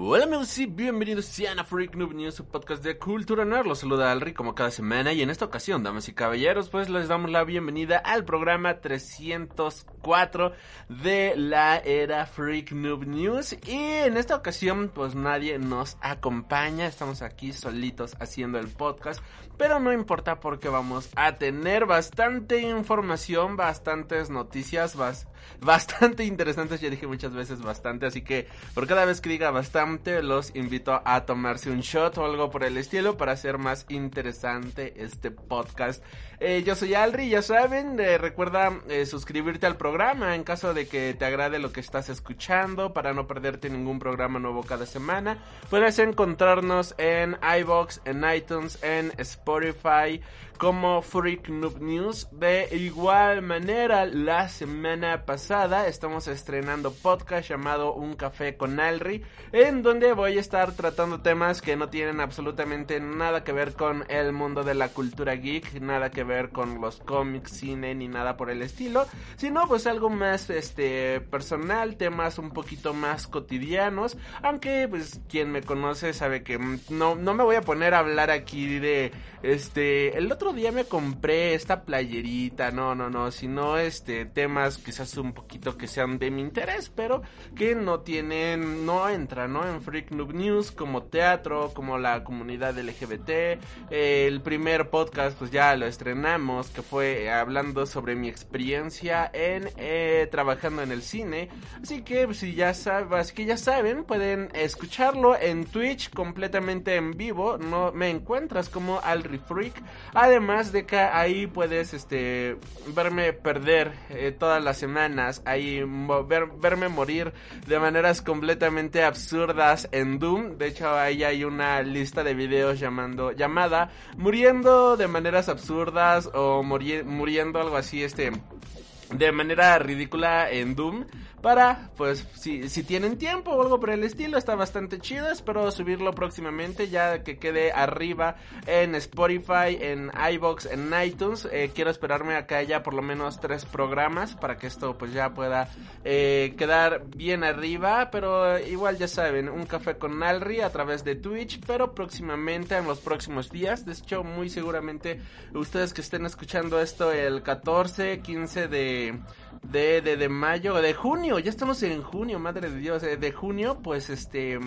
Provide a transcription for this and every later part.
Hola amigos y bienvenidos a Freak Noob News, su podcast de cultura nerd. Los saluda Alri como cada semana y en esta ocasión, damas y caballeros, pues les damos la bienvenida al programa 304 de la era Freak Noob News. Y en esta ocasión, pues nadie nos acompaña, estamos aquí solitos haciendo el podcast. Pero no importa porque vamos a tener bastante información, bastantes noticias, bas- bastante interesantes. Ya dije muchas veces bastante, así que por cada vez que diga bastante, los invito a tomarse un shot o algo por el estilo para hacer más interesante este podcast. Eh, yo soy Alri, ya saben, eh, recuerda eh, suscribirte al programa en caso de que te agrade lo que estás escuchando para no perderte ningún programa nuevo cada semana. Puedes encontrarnos en iBox, en iTunes, en Spotify como Freak Noob News. De igual manera, la semana pasada estamos estrenando podcast llamado Un Café con Alri, en donde voy a estar tratando temas que no tienen absolutamente nada que ver con el mundo de la cultura geek, nada que ver con los cómics, cine ni nada por el estilo, sino pues algo más este personal, temas un poquito más cotidianos, aunque pues quien me conoce sabe que mm, no no me voy a poner a hablar aquí de este el otro día me compré esta playerita, no, no, no, sino este temas quizás un poquito que sean de mi interés, pero que no tienen no entran, ¿no? En Freak Noob News como teatro, como la comunidad LGBT, eh, el primer podcast pues ya lo que fue eh, hablando sobre mi experiencia en eh, trabajando en el cine, así que pues, si ya saben, así que ya saben, pueden escucharlo en Twitch completamente en vivo, no me encuentras como Alri Freak, además de que ahí puedes este verme perder eh, todas las semanas, ahí ver- verme morir de maneras completamente absurdas en Doom, de hecho ahí hay una lista de videos llamando llamada muriendo de maneras absurdas o muri- muriendo algo así este de manera ridícula en Doom para pues si, si tienen tiempo o algo por el estilo está bastante chido. Espero subirlo próximamente ya que quede arriba en Spotify en iBox en iTunes. Eh, quiero esperarme a que haya por lo menos tres programas para que esto pues ya pueda eh, quedar bien arriba. Pero igual ya saben un café con Alri a través de Twitch. Pero próximamente en los próximos días de hecho muy seguramente ustedes que estén escuchando esto el 14 15 de de, de, de mayo, de junio, ya estamos en junio, madre de Dios, eh, de junio, pues este...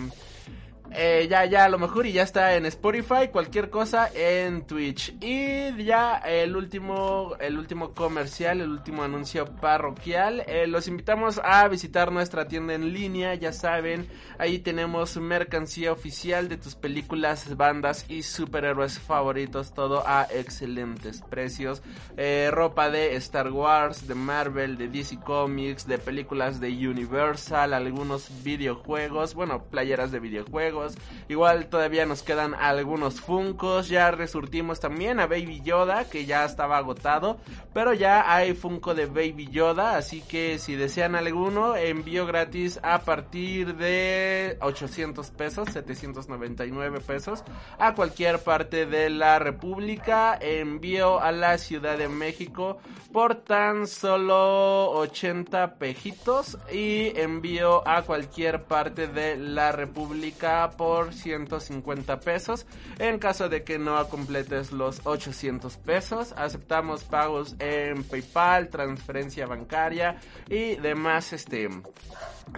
eh, ya, ya, a lo mejor y ya está en Spotify, cualquier cosa en Twitch. Y ya el último, el último comercial, el último anuncio parroquial. eh, los invitamos a visitar nuestra tienda en línea, ya saben, ahí tenemos mercancía oficial de tus películas, bandas y superhéroes favoritos, todo a excelentes precios. Eh, ropa de Star Wars, de Marvel, de DC Comics, de películas de Universal, algunos videojuegos, bueno, playeras de videojuegos. Igual todavía nos quedan algunos Funcos, ya resurtimos también a Baby Yoda, que ya estaba agotado, pero ya hay Funko de Baby Yoda, así que si desean alguno, envío gratis a partir de 800 pesos, 799 pesos, a cualquier parte de la República, envío a la Ciudad de México por tan solo 80 pejitos y envío a cualquier parte de la República por 150 pesos. En caso de que no completes los 800 pesos, aceptamos pagos en PayPal, transferencia bancaria y demás este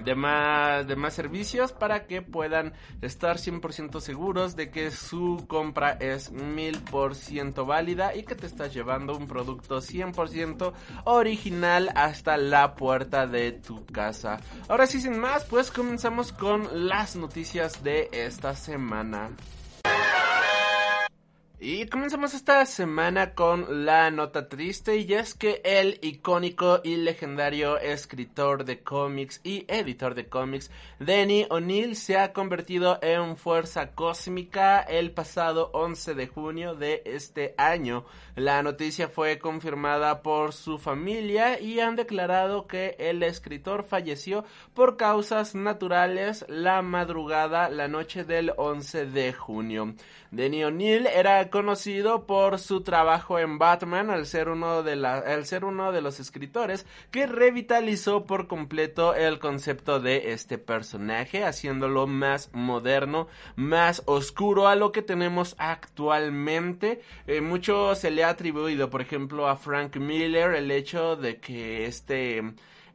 demás, demás servicios para que puedan estar 100% seguros de que su compra es 1000% válida y que te estás llevando un producto 100% original hasta la puerta de tu casa. Ahora sí, sin más, pues comenzamos con las noticias de esta semana. Y comenzamos esta semana con la nota triste y es que el icónico y legendario escritor de cómics y editor de cómics Denny O'Neill se ha convertido en fuerza cósmica el pasado 11 de junio de este año. La noticia fue confirmada por su familia y han declarado que el escritor falleció por causas naturales la madrugada la noche del 11 de junio. Denny O'Neill era conocido por su trabajo en Batman al ser uno de la, al ser uno de los escritores que revitalizó por completo el concepto de este personaje, haciéndolo más moderno, más oscuro a lo que tenemos actualmente. Eh, mucho se le atribuido, por ejemplo, a Frank Miller el hecho de que este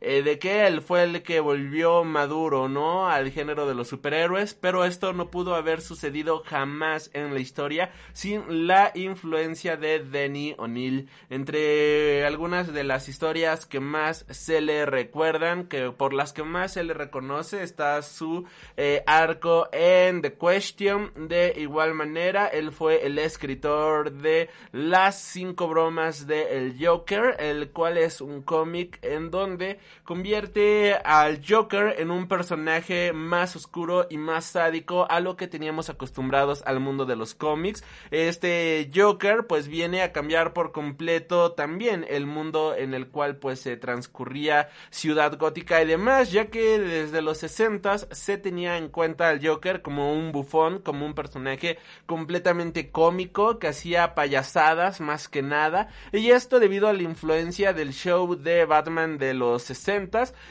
eh, de que él fue el que volvió maduro, ¿no? Al género de los superhéroes, pero esto no pudo haber sucedido jamás en la historia sin la influencia de Denny O'Neill. Entre algunas de las historias que más se le recuerdan, que por las que más se le reconoce, está su eh, arco en The Question. De igual manera, él fue el escritor de Las cinco bromas de El Joker, el cual es un cómic en donde convierte al Joker en un personaje más oscuro y más sádico a lo que teníamos acostumbrados al mundo de los cómics. Este Joker pues viene a cambiar por completo también el mundo en el cual pues se transcurría Ciudad Gótica y demás, ya que desde los 60 se tenía en cuenta al Joker como un bufón, como un personaje completamente cómico que hacía payasadas más que nada, y esto debido a la influencia del show de Batman de los 60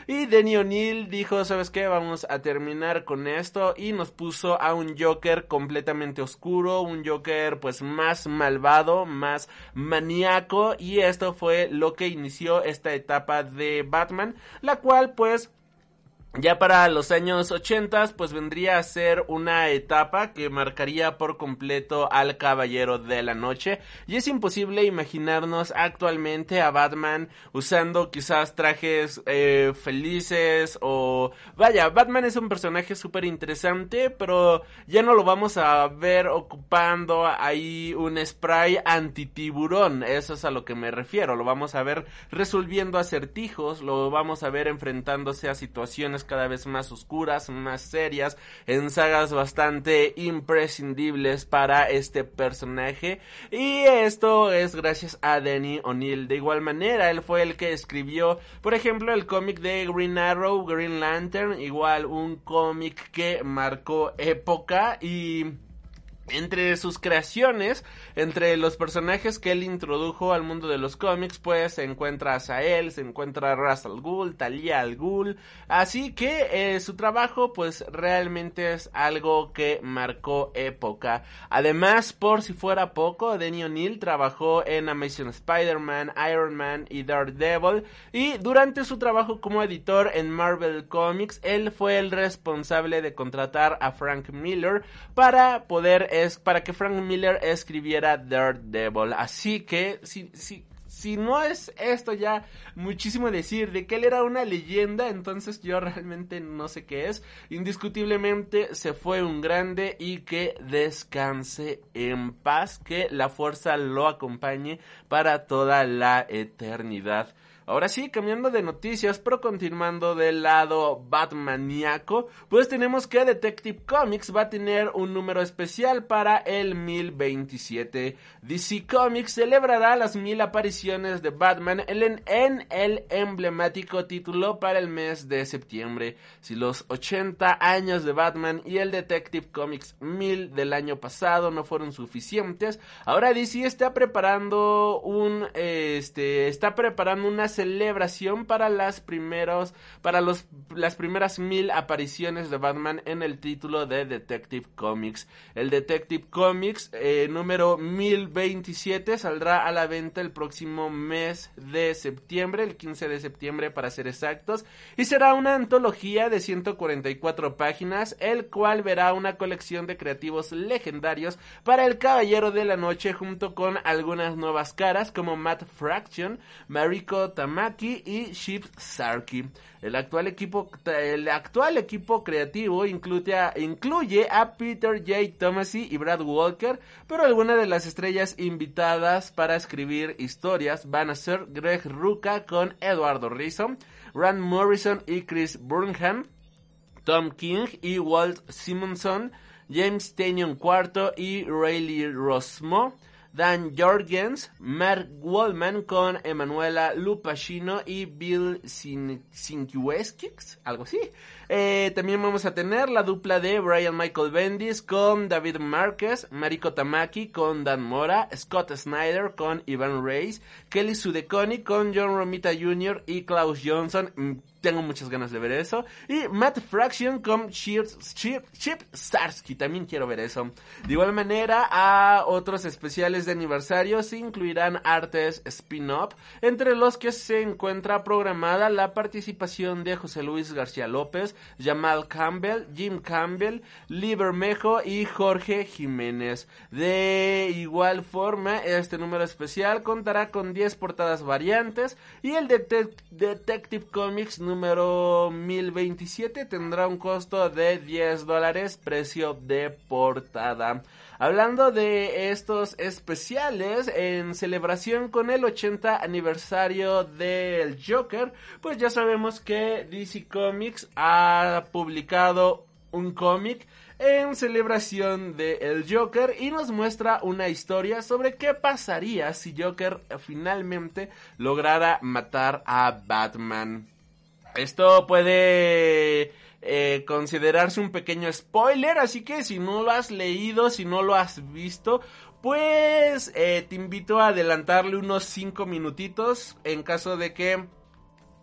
y Denny O'Neill dijo, ¿sabes qué? Vamos a terminar con esto y nos puso a un Joker completamente oscuro, un Joker pues más malvado, más maníaco y esto fue lo que inició esta etapa de Batman, la cual pues ya para los años 80 pues vendría a ser una etapa que marcaría por completo al Caballero de la Noche. Y es imposible imaginarnos actualmente a Batman usando quizás trajes eh, felices o vaya, Batman es un personaje súper interesante pero ya no lo vamos a ver ocupando ahí un spray antitiburón, eso es a lo que me refiero, lo vamos a ver resolviendo acertijos, lo vamos a ver enfrentándose a situaciones cada vez más oscuras, más serias, en sagas bastante imprescindibles para este personaje. Y esto es gracias a Danny O'Neill. De igual manera, él fue el que escribió, por ejemplo, el cómic de Green Arrow, Green Lantern, igual un cómic que marcó época y entre sus creaciones, entre los personajes que él introdujo al mundo de los cómics, pues se encuentra a Sael, se encuentra a Russell Ghul, Talia al así que eh, su trabajo pues realmente es algo que marcó época. Además, por si fuera poco, Denny O'Neill trabajó en Amazing Spider-Man, Iron Man y Daredevil y durante su trabajo como editor en Marvel Comics, él fue el responsable de contratar a Frank Miller para poder es para que Frank Miller escribiera Daredevil. Así que, si, si, si no es esto ya muchísimo decir de que él era una leyenda, entonces yo realmente no sé qué es. Indiscutiblemente se fue un grande y que descanse en paz, que la fuerza lo acompañe para toda la eternidad. Ahora sí, cambiando de noticias, pero continuando del lado Batmaniaco, pues tenemos que Detective Comics va a tener un número especial para el 1027. DC Comics celebrará las mil apariciones de Batman en, en el emblemático título para el mes de septiembre. Si los 80 años de Batman y el Detective Comics 1000 del año pasado no fueron suficientes, ahora DC está preparando un, este, está preparando una celebración para las primeros, para los, las primeras mil apariciones de Batman en el título de Detective Comics. El Detective Comics eh, número 1027 saldrá a la venta el próximo mes de septiembre, el 15 de septiembre para ser exactos, y será una antología de 144 páginas, el cual verá una colección de creativos legendarios para el Caballero de la Noche junto con algunas nuevas caras como Matt Fraction, Mariko Tamaki, Tamaki y Chip Sarky. El actual equipo, el actual equipo creativo incluye a, Peter J. Tomasi y Brad Walker, pero algunas de las estrellas invitadas para escribir historias van a ser Greg Ruca con Eduardo Rizzo, Rand Morrison y Chris Burnham, Tom King y Walt Simonson, James Tanyon IV y Rayleigh Rosmo, Dan Jorgens, Mark Wallman con Emanuela Lupacino y Bill Sinkiewicz, algo así. Eh, también vamos a tener la dupla de Brian Michael Bendis con David Márquez, Mariko Tamaki con Dan Mora, Scott Snyder con Ivan Reis, Kelly Sudeconi con John Romita Jr. y Klaus Johnson. Mm, tengo muchas ganas de ver eso. Y Matt Fraction con Chip, Chip, Starsky. También quiero ver eso. De igual manera, a otros especiales de aniversario se incluirán artes spin-off, entre los que se encuentra programada la participación de José Luis García López, Jamal Campbell, Jim Campbell, Lee Bermejo y Jorge Jiménez. De igual forma, este número especial contará con 10 portadas variantes y el Detective Comics número 1027 tendrá un costo de 10 dólares, precio de portada. Hablando de estos especiales, en celebración con el 80 aniversario del Joker, pues ya sabemos que DC Comics ha publicado un cómic en celebración de Joker y nos muestra una historia sobre qué pasaría si Joker finalmente lograra matar a Batman. Esto puede eh, considerarse un pequeño spoiler, así que si no lo has leído, si no lo has visto, pues eh, te invito a adelantarle unos 5 minutitos en caso de que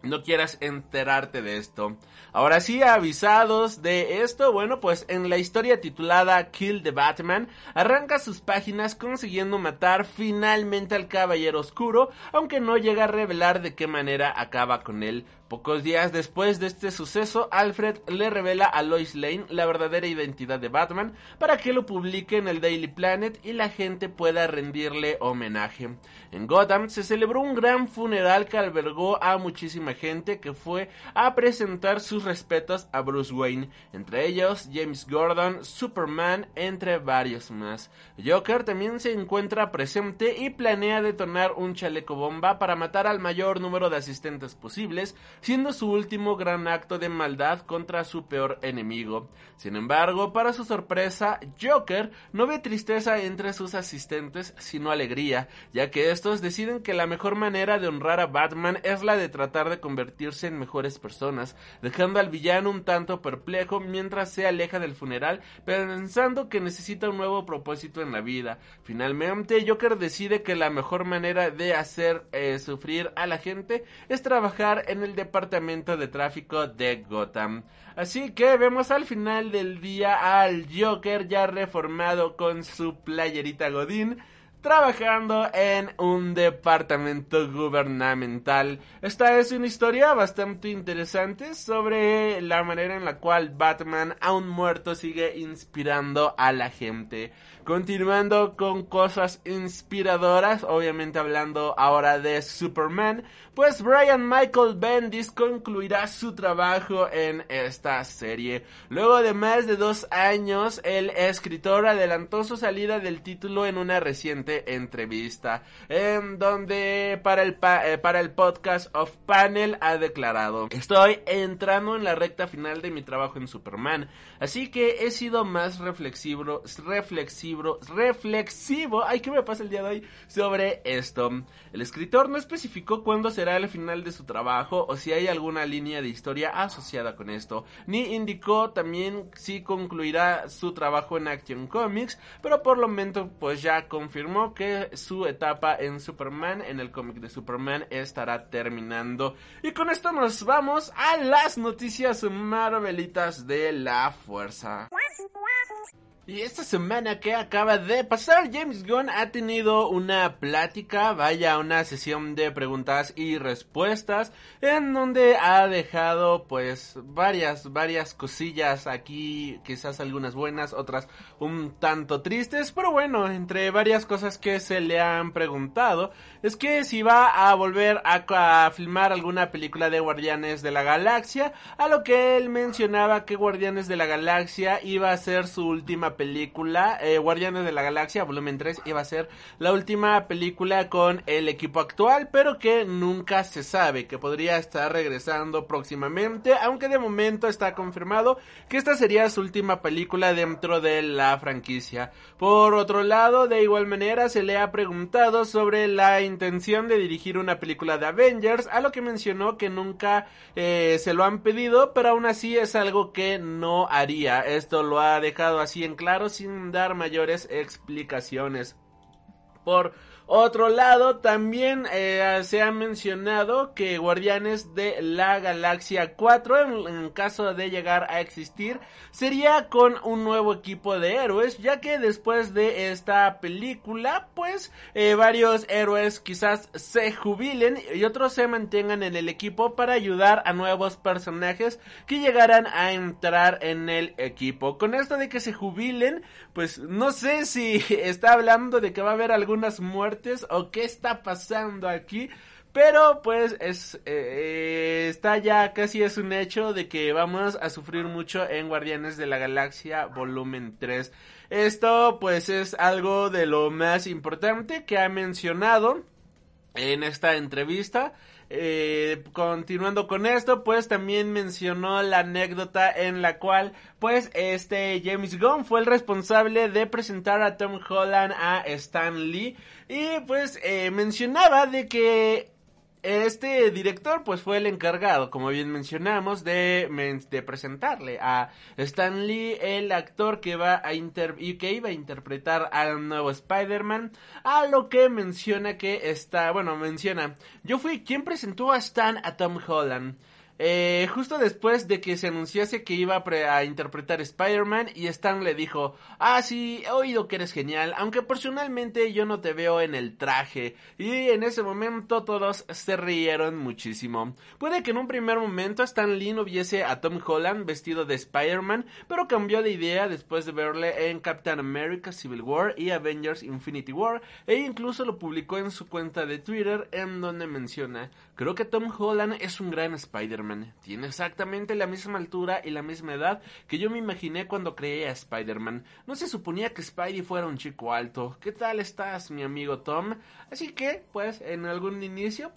no quieras enterarte de esto. Ahora sí, avisados de esto, bueno, pues en la historia titulada Kill the Batman, arranca sus páginas consiguiendo matar finalmente al Caballero Oscuro, aunque no llega a revelar de qué manera acaba con él. Pocos días después de este suceso, Alfred le revela a Lois Lane la verdadera identidad de Batman para que lo publique en el Daily Planet y la gente pueda rendirle homenaje. En Gotham se celebró un gran funeral que albergó a muchísima gente que fue a presentar sus respetos a Bruce Wayne, entre ellos James Gordon, Superman, entre varios más. Joker también se encuentra presente y planea detonar un chaleco bomba para matar al mayor número de asistentes posibles, siendo su último gran acto de maldad contra su peor enemigo. Sin embargo, para su sorpresa, Joker no ve tristeza entre sus asistentes, sino alegría, ya que estos deciden que la mejor manera de honrar a Batman es la de tratar de convertirse en mejores personas, dejando al villano un tanto perplejo mientras se aleja del funeral, pensando que necesita un nuevo propósito en la vida. Finalmente, Joker decide que la mejor manera de hacer eh, sufrir a la gente es trabajar en el departamento de tráfico de Gotham. Así que vemos al final del día al Joker ya reformado con su playerita Godín trabajando en un departamento gubernamental. Esta es una historia bastante interesante sobre la manera en la cual Batman, aún muerto, sigue inspirando a la gente. Continuando con cosas inspiradoras, obviamente hablando ahora de Superman, pues Brian Michael Bendis concluirá su trabajo en esta serie. Luego de más de dos años, el escritor adelantó su salida del título en una reciente entrevista, en donde para el, eh, para el podcast of Panel ha declarado, estoy entrando en la recta final de mi trabajo en Superman, así que he sido más reflexivo, reflexivo reflexivo, ¿qué me pasa el día de hoy? Sobre esto. El escritor no especificó cuándo será el final de su trabajo o si hay alguna línea de historia asociada con esto, ni indicó también si concluirá su trabajo en Action Comics, pero por lo menos pues ya confirmó que su etapa en Superman, en el cómic de Superman, estará terminando. Y con esto nos vamos a las noticias marvelitas de la fuerza. Y esta semana que acaba de pasar, James Gunn ha tenido una plática, vaya, una sesión de preguntas y respuestas, en donde ha dejado pues varias, varias cosillas aquí, quizás algunas buenas, otras un tanto tristes, pero bueno, entre varias cosas que se le han preguntado, es que si va a volver a, filmar alguna película de Guardianes de la Galaxia, a lo que él mencionaba que Guardianes de la Galaxia iba a ser su última película, eh, Guardianes de la Galaxia, volumen 3, iba a ser la última película con el equipo actual, pero que nunca se sabe, que podría estar regresando próximamente, aunque de momento está confirmado que esta sería su última película dentro de la franquicia. Por otro lado, de igual manera, se le ha preguntado sobre la intención de dirigir una película de Avengers, a lo que mencionó que nunca eh, se lo han pedido, pero aún así es algo que no haría. Esto lo ha dejado así en claro sin dar mayores explicaciones. Por otro lado, también eh, se ha mencionado que Guardianes de la Galaxia 4, en, caso de llegar a existir, sería con un nuevo equipo de héroes, ya que después de esta película, pues eh, varios héroes quizás se jubilen y otros se mantengan en el equipo para ayudar a nuevos personajes que llegaran a entrar en el equipo. Con esto de que se jubilen, pues no sé si está hablando de que va a haber algunas muertes o qué está pasando aquí. Pero pues es eh, está ya casi es un hecho de que vamos a sufrir mucho en Guardianes de la Galaxia volumen 3. Esto pues es algo de lo más importante que ha mencionado en esta entrevista. Eh, continuando con esto, pues también mencionó la anécdota en la cual, pues, este James Gunn fue el responsable de presentar a Tom Holland a Stan Lee. Y pues eh, mencionaba de que este director pues fue el encargado, como bien mencionamos, de, presentarle a Stan Lee, el actor que va a inter y que iba a interpretar al nuevo Spider-Man, a lo que menciona que está, bueno, menciona, yo fui quien presentó a Stan a Tom Holland. Eh, justo después de que se anunciase que iba a, interpretar Spider-Man y Stan le dijo, ah sí, he oído que eres genial, aunque personalmente yo no te veo en el traje. Y en ese momento todos se rieron muchísimo. Puede que en un primer momento Stan Lee no viese a Tom Holland vestido de Spider-Man, pero cambió de idea después de verle en Captain America Civil War y Avengers Infinity War, e incluso lo publicó en su cuenta de Twitter en donde menciona, creo que Tom Holland es un gran Spider-Man. Tiene exactamente la misma altura y la misma edad que yo me imaginé cuando creé a Spider-Man. No se suponía que Spidey fuera un chico alto. ¿Qué tal estás, mi amigo Tom? Así que, pues, en algún inicio,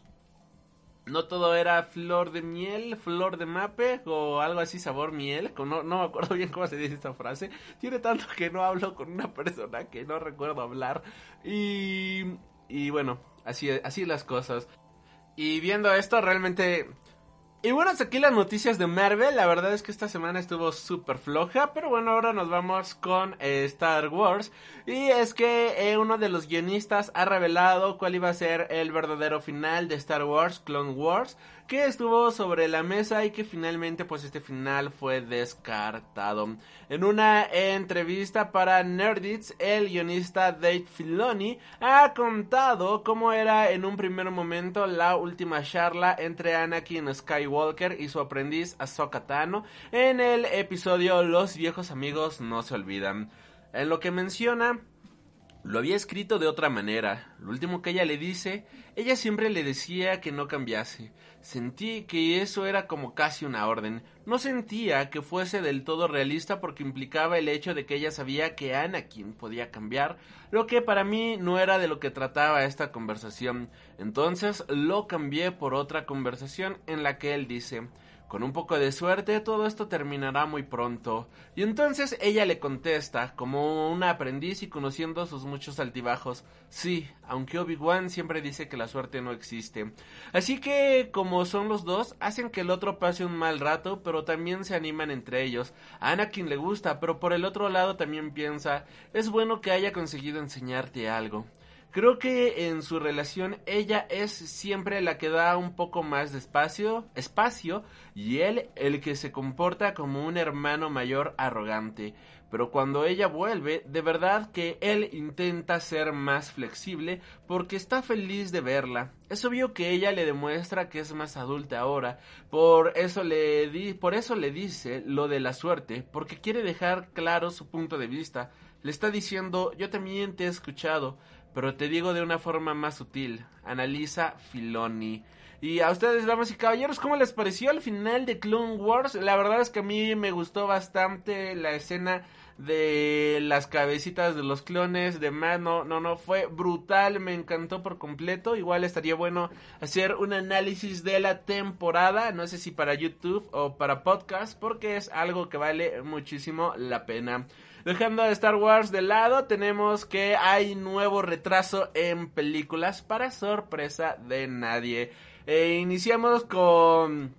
no todo era flor de miel, flor de mape o algo así sabor miel. No, no me acuerdo bien cómo se dice esta frase. Tiene tanto que no hablo con una persona que no recuerdo hablar. Y, y bueno, así, así las cosas. Y viendo esto, realmente y bueno, hasta aquí las noticias de Marvel. La verdad es que esta semana estuvo súper floja. Pero bueno, ahora nos vamos con eh, Star Wars. Y es que eh, uno de los guionistas ha revelado cuál iba a ser el verdadero final de Star Wars Clone Wars. Que estuvo sobre la mesa y que finalmente pues este final fue descartado. En una entrevista para Nerdits, el guionista Dave Filoni ha contado cómo era en un primer momento la última charla entre Anakin Skywalker y su aprendiz Ahsoka Tano en el episodio Los viejos amigos no se olvidan. En lo que menciona lo había escrito de otra manera. Lo último que ella le dice, ella siempre le decía que no cambiase. Sentí que eso era como casi una orden. No sentía que fuese del todo realista porque implicaba el hecho de que ella sabía que Anakin podía cambiar, lo que para mí no era de lo que trataba esta conversación. Entonces lo cambié por otra conversación en la que él dice con un poco de suerte todo esto terminará muy pronto. Y entonces ella le contesta, como una aprendiz y conociendo sus muchos altibajos, sí, aunque Obi-Wan siempre dice que la suerte no existe. Así que, como son los dos, hacen que el otro pase un mal rato, pero también se animan entre ellos. A Anakin le gusta, pero por el otro lado también piensa, es bueno que haya conseguido enseñarte algo. Creo que en su relación ella es siempre la que da un poco más de espacio, espacio y él el que se comporta como un hermano mayor arrogante. pero cuando ella vuelve, de verdad que él intenta ser más flexible porque está feliz de verla. Es obvio que ella le demuestra que es más adulta ahora, por eso le di por eso le dice lo de la suerte, porque quiere dejar claro su punto de vista. Le está diciendo, "Yo también te he escuchado, pero te digo de una forma más sutil." Analiza Filoni. Y a ustedes, damas y caballeros, ¿cómo les pareció el final de Clone Wars? La verdad es que a mí me gustó bastante la escena de las cabecitas de los clones, de más, no, no, no, fue brutal, me encantó por completo. Igual estaría bueno hacer un análisis de la temporada, no sé si para YouTube o para podcast, porque es algo que vale muchísimo la pena. Dejando a Star Wars de lado, tenemos que hay nuevo retraso en películas para sorpresa de nadie. Eh, iniciamos con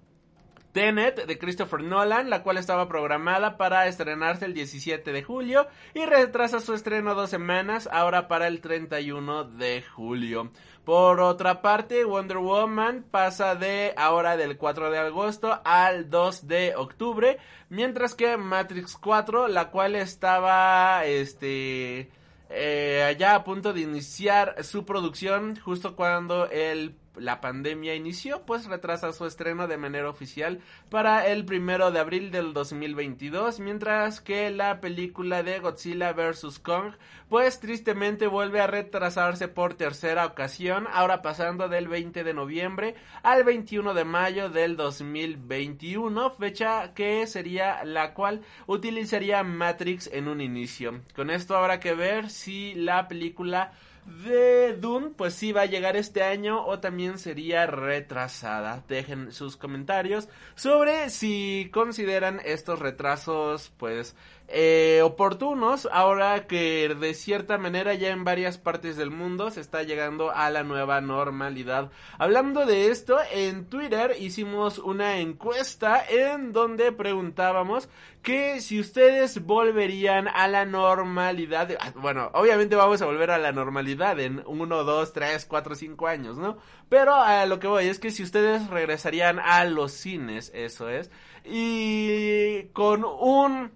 Tenet de Christopher Nolan, la cual estaba programada para estrenarse el 17 de julio y retrasa su estreno dos semanas, ahora para el 31 de julio. Por otra parte, Wonder Woman pasa de ahora del 4 de agosto al 2 de octubre, mientras que Matrix 4, la cual estaba este eh, allá a punto de iniciar su producción justo cuando el la pandemia inició, pues retrasa su estreno de manera oficial para el primero de abril del 2022, mientras que la película de Godzilla vs. Kong, pues tristemente vuelve a retrasarse por tercera ocasión, ahora pasando del 20 de noviembre al 21 de mayo del 2021, fecha que sería la cual utilizaría Matrix en un inicio. Con esto habrá que ver si la película de Dune, pues sí va a llegar este año o también sería retrasada. Dejen sus comentarios sobre si consideran estos retrasos, pues eh, oportunos ahora que de cierta manera ya en varias partes del mundo se está llegando a la nueva normalidad. Hablando de esto, en Twitter hicimos una encuesta en donde preguntábamos que si ustedes volverían a la normalidad, ah, bueno, obviamente vamos a volver a la normalidad en 1, 2, 3, 4, 5 años, ¿no? Pero a lo que voy es que si ustedes regresarían a los cines, eso es, y con un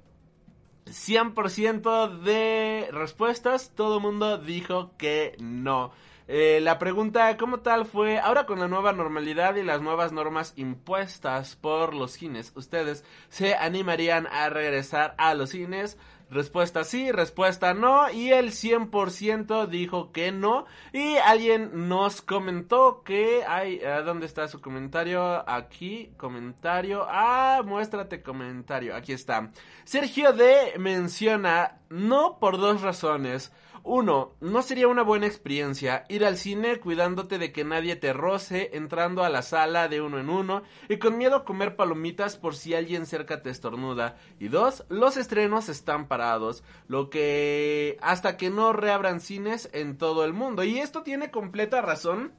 100% de respuestas, todo el mundo dijo que no. Eh, la pregunta como tal fue, ahora con la nueva normalidad y las nuevas normas impuestas por los cines, ¿ustedes se animarían a regresar a los cines? Respuesta sí, respuesta no y el 100% dijo que no y alguien nos comentó que hay ¿dónde está su comentario? Aquí comentario. Ah, muéstrate comentario. Aquí está. Sergio D menciona no por dos razones. Uno, no sería una buena experiencia ir al cine cuidándote de que nadie te roce, entrando a la sala de uno en uno y con miedo a comer palomitas por si alguien cerca te estornuda. Y dos, los estrenos están parados, lo que hasta que no reabran cines en todo el mundo. Y esto tiene completa razón.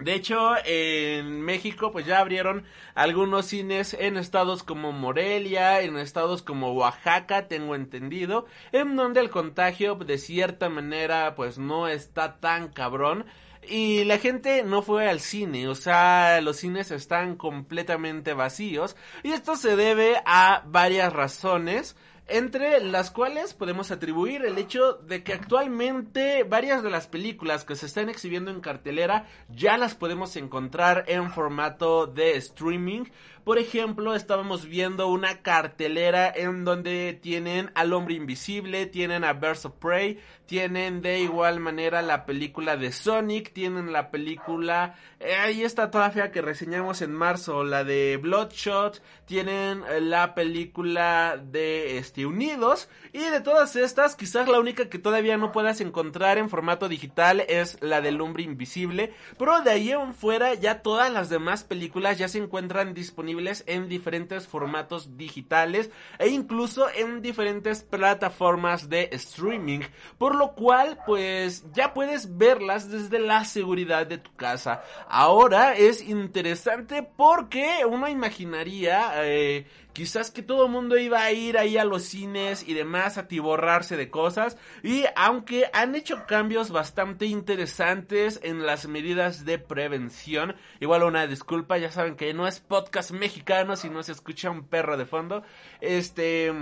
De hecho, en México pues ya abrieron algunos cines en estados como Morelia, en estados como Oaxaca, tengo entendido, en donde el contagio de cierta manera pues no está tan cabrón. Y la gente no fue al cine, o sea, los cines están completamente vacíos. Y esto se debe a varias razones entre las cuales podemos atribuir el hecho de que actualmente varias de las películas que se están exhibiendo en cartelera ya las podemos encontrar en formato de streaming. Por ejemplo, estábamos viendo una cartelera en donde tienen al hombre invisible, tienen a Birds of Prey, tienen de igual manera la película de Sonic, tienen la película, eh, ahí está todavía que reseñamos en marzo, la de Bloodshot, tienen eh, la película de este Unidos y de todas estas, quizás la única que todavía no puedas encontrar en formato digital es la del hombre invisible, pero de ahí en fuera ya todas las demás películas ya se encuentran disponibles en diferentes formatos digitales e incluso en diferentes plataformas de streaming, por lo cual pues ya puedes verlas desde la seguridad de tu casa. Ahora es interesante porque uno imaginaría eh, quizás que todo el mundo iba a ir ahí a los cines y demás a tiborrarse de cosas y aunque han hecho cambios bastante interesantes en las medidas de prevención, igual una disculpa, ya saben que no es podcast mexicano si no se escucha un perro de fondo, este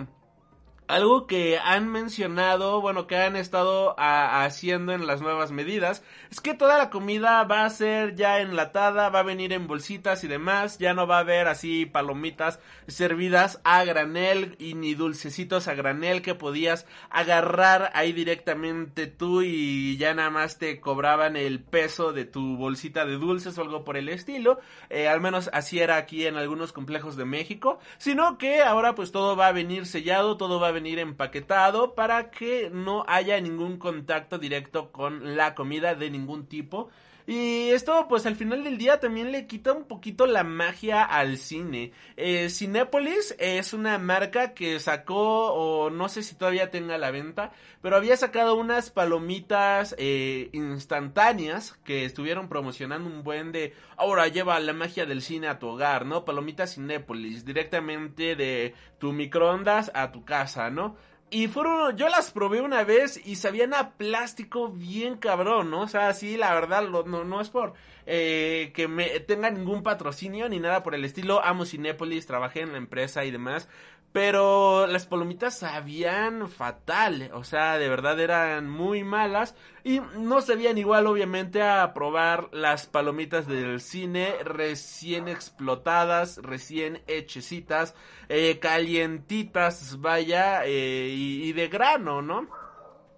Algo que han mencionado, bueno, que han estado haciendo en las nuevas medidas, es que toda la comida va a ser ya enlatada, va a venir en bolsitas y demás, ya no va a haber así palomitas servidas a granel y ni dulcecitos a granel que podías agarrar ahí directamente tú y ya nada más te cobraban el peso de tu bolsita de dulces o algo por el estilo, Eh, al menos así era aquí en algunos complejos de México, sino que ahora pues todo va a venir sellado, todo va a venir empaquetado para que no haya ningún contacto directo con la comida de ningún tipo. Y esto, pues al final del día también le quita un poquito la magia al cine. Eh, Cinépolis es una marca que sacó, o no sé si todavía tenga la venta, pero había sacado unas palomitas eh, instantáneas que estuvieron promocionando un buen de, ahora lleva la magia del cine a tu hogar, ¿no? Palomitas Cinépolis, directamente de tu microondas a tu casa, ¿no? Y fueron, yo las probé una vez y sabían a plástico bien cabrón, ¿no? O sea, sí, la verdad, lo- no, no es por eh, que me tenga ningún patrocinio ni nada por el estilo. Amo Cinépolis, trabajé en la empresa y demás. Pero las palomitas sabían fatal, o sea, de verdad eran muy malas y no sabían igual obviamente a probar las palomitas del cine recién explotadas, recién hechecitas, eh, calientitas, vaya, eh, y, y de grano, ¿no?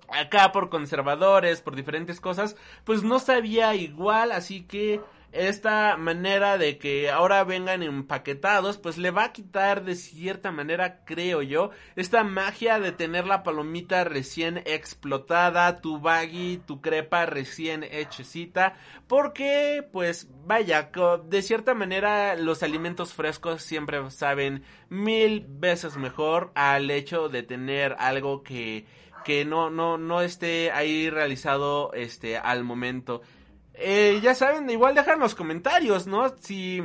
acá por conservadores, por diferentes cosas, pues no sabía igual, así que esta manera de que ahora vengan empaquetados, pues le va a quitar de cierta manera, creo yo, esta magia de tener la palomita recién explotada, tu baggy, tu crepa recién hechecita, porque pues vaya, de cierta manera los alimentos frescos siempre saben mil veces mejor al hecho de tener algo que que no, no, no esté ahí realizado este al momento. Eh, ya saben, igual dejan los comentarios, ¿no? Si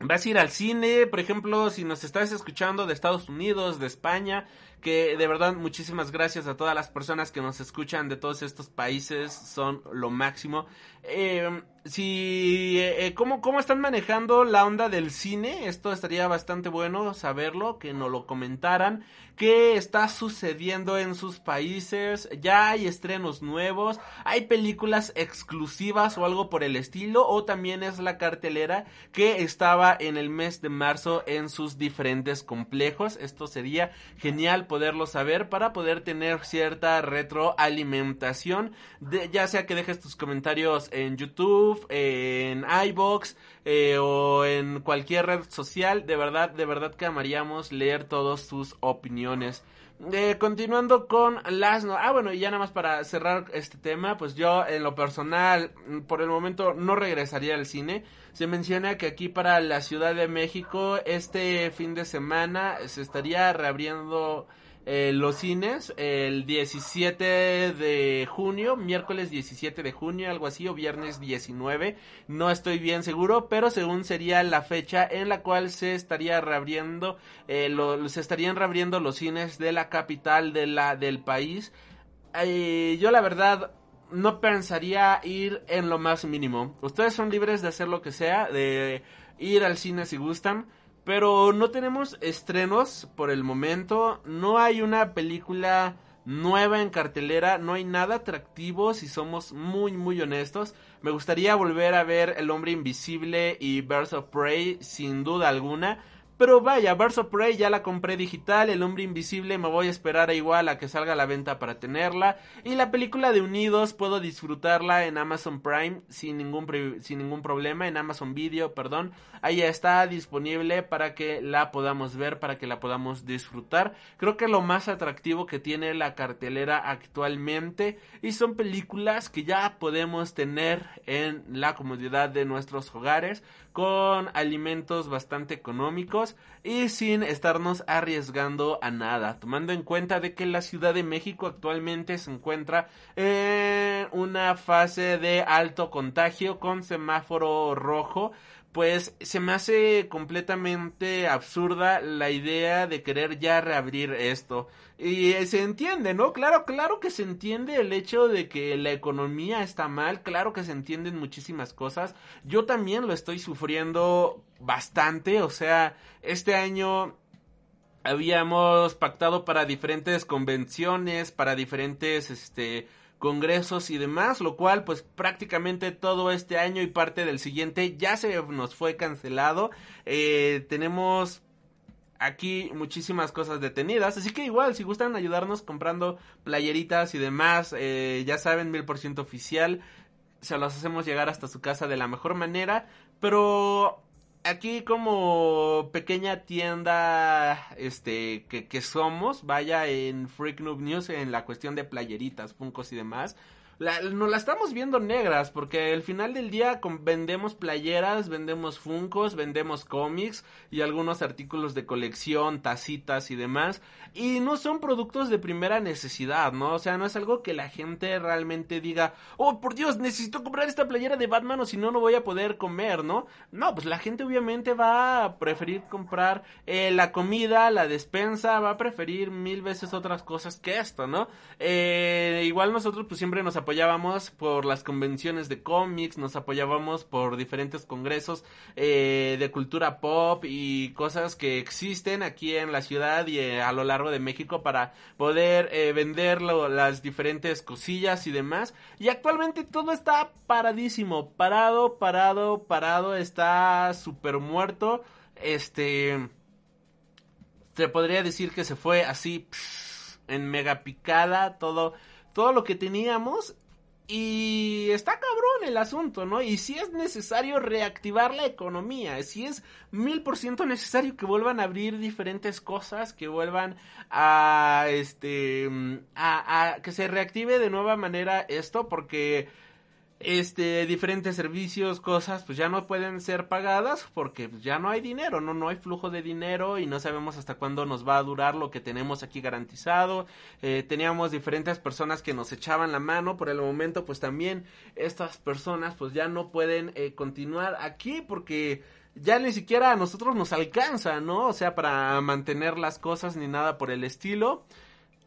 vas a ir al cine, por ejemplo, si nos estás escuchando de Estados Unidos, de España, que de verdad muchísimas gracias a todas las personas que nos escuchan de todos estos países, son lo máximo. Eh, si, eh, ¿cómo, ¿cómo están manejando la onda del cine? Esto estaría bastante bueno saberlo, que nos lo comentaran. ¿Qué está sucediendo en sus países? ¿Ya hay estrenos nuevos? ¿Hay películas exclusivas o algo por el estilo? ¿O también es la cartelera que estaba en el mes de marzo en sus diferentes complejos? Esto sería genial poderlo saber para poder tener cierta retroalimentación. De, ya sea que dejes tus comentarios en YouTube, en iBox eh, o en cualquier red social. De verdad, de verdad que amaríamos leer todas sus opiniones. Eh, continuando con las... no- Ah, bueno, y ya nada más para cerrar este tema, pues yo en lo personal, mm, por el momento no regresaría al cine. Se menciona que aquí para la Ciudad de México, este fin de semana se estaría reabriendo eh, los cines el 17 de junio, miércoles 17 de junio, algo así, o viernes 19, no estoy bien seguro, pero según sería la fecha en la cual se estaría reabriendo, eh, se estarían reabriendo los cines de la capital de la, del país. Eh, yo la verdad no pensaría ir en lo más mínimo. Ustedes son libres de hacer lo que sea, de ir al cine si gustan. Pero no tenemos estrenos por el momento. No hay una película nueva en cartelera. No hay nada atractivo si somos muy muy honestos. Me gustaría volver a ver El hombre invisible y Birds of Prey sin duda alguna. Pero vaya, Birds of Prey ya la compré digital, El Hombre Invisible me voy a esperar a igual a que salga a la venta para tenerla. Y la película de Unidos puedo disfrutarla en Amazon Prime sin ningún, sin ningún problema, en Amazon Video, perdón. Ahí está disponible para que la podamos ver, para que la podamos disfrutar. Creo que lo más atractivo que tiene la cartelera actualmente y son películas que ya podemos tener en la comodidad de nuestros hogares con alimentos bastante económicos y sin estarnos arriesgando a nada, tomando en cuenta de que la Ciudad de México actualmente se encuentra en una fase de alto contagio con semáforo rojo, pues se me hace completamente absurda la idea de querer ya reabrir esto. Y eh, se entiende, ¿no? Claro, claro que se entiende el hecho de que la economía está mal, claro que se entienden muchísimas cosas. Yo también lo estoy sufriendo bastante, o sea, este año habíamos pactado para diferentes convenciones, para diferentes este congresos y demás, lo cual pues prácticamente todo este año y parte del siguiente ya se nos fue cancelado. Eh, tenemos aquí muchísimas cosas detenidas. Así que igual, si gustan ayudarnos comprando playeritas y demás, eh, ya saben, mil por ciento oficial. Se los hacemos llegar hasta su casa de la mejor manera. Pero aquí como pequeña tienda este que, que somos, vaya en Freak Noob News en la cuestión de playeritas, funcos y demás la, nos la estamos viendo negras porque al final del día vendemos playeras, vendemos funcos, vendemos cómics y algunos artículos de colección, tacitas y demás. Y no son productos de primera necesidad, ¿no? O sea, no es algo que la gente realmente diga, oh, por Dios, necesito comprar esta playera de Batman o si no, no voy a poder comer, ¿no? No, pues la gente obviamente va a preferir comprar eh, la comida, la despensa, va a preferir mil veces otras cosas que esto, ¿no? Eh, igual nosotros pues siempre nos apoyábamos por las convenciones de cómics, nos apoyábamos por diferentes congresos eh, de cultura pop y cosas que existen aquí en la ciudad y eh, a lo largo de México para poder eh, vender las diferentes cosillas y demás. Y actualmente todo está paradísimo, parado, parado, parado, está súper muerto. Este... Se podría decir que se fue así en mega picada todo todo lo que teníamos y está cabrón el asunto, ¿no? Y si es necesario reactivar la economía, si es mil por ciento necesario que vuelvan a abrir diferentes cosas, que vuelvan a, este, a, a, que se reactive de nueva manera esto, porque este diferentes servicios, cosas, pues ya no pueden ser pagadas porque ya no hay dinero, no no hay flujo de dinero y no sabemos hasta cuándo nos va a durar lo que tenemos aquí garantizado. Eh, teníamos diferentes personas que nos echaban la mano, por el momento pues también estas personas pues ya no pueden eh, continuar aquí porque ya ni siquiera a nosotros nos alcanza, ¿no? O sea, para mantener las cosas ni nada por el estilo.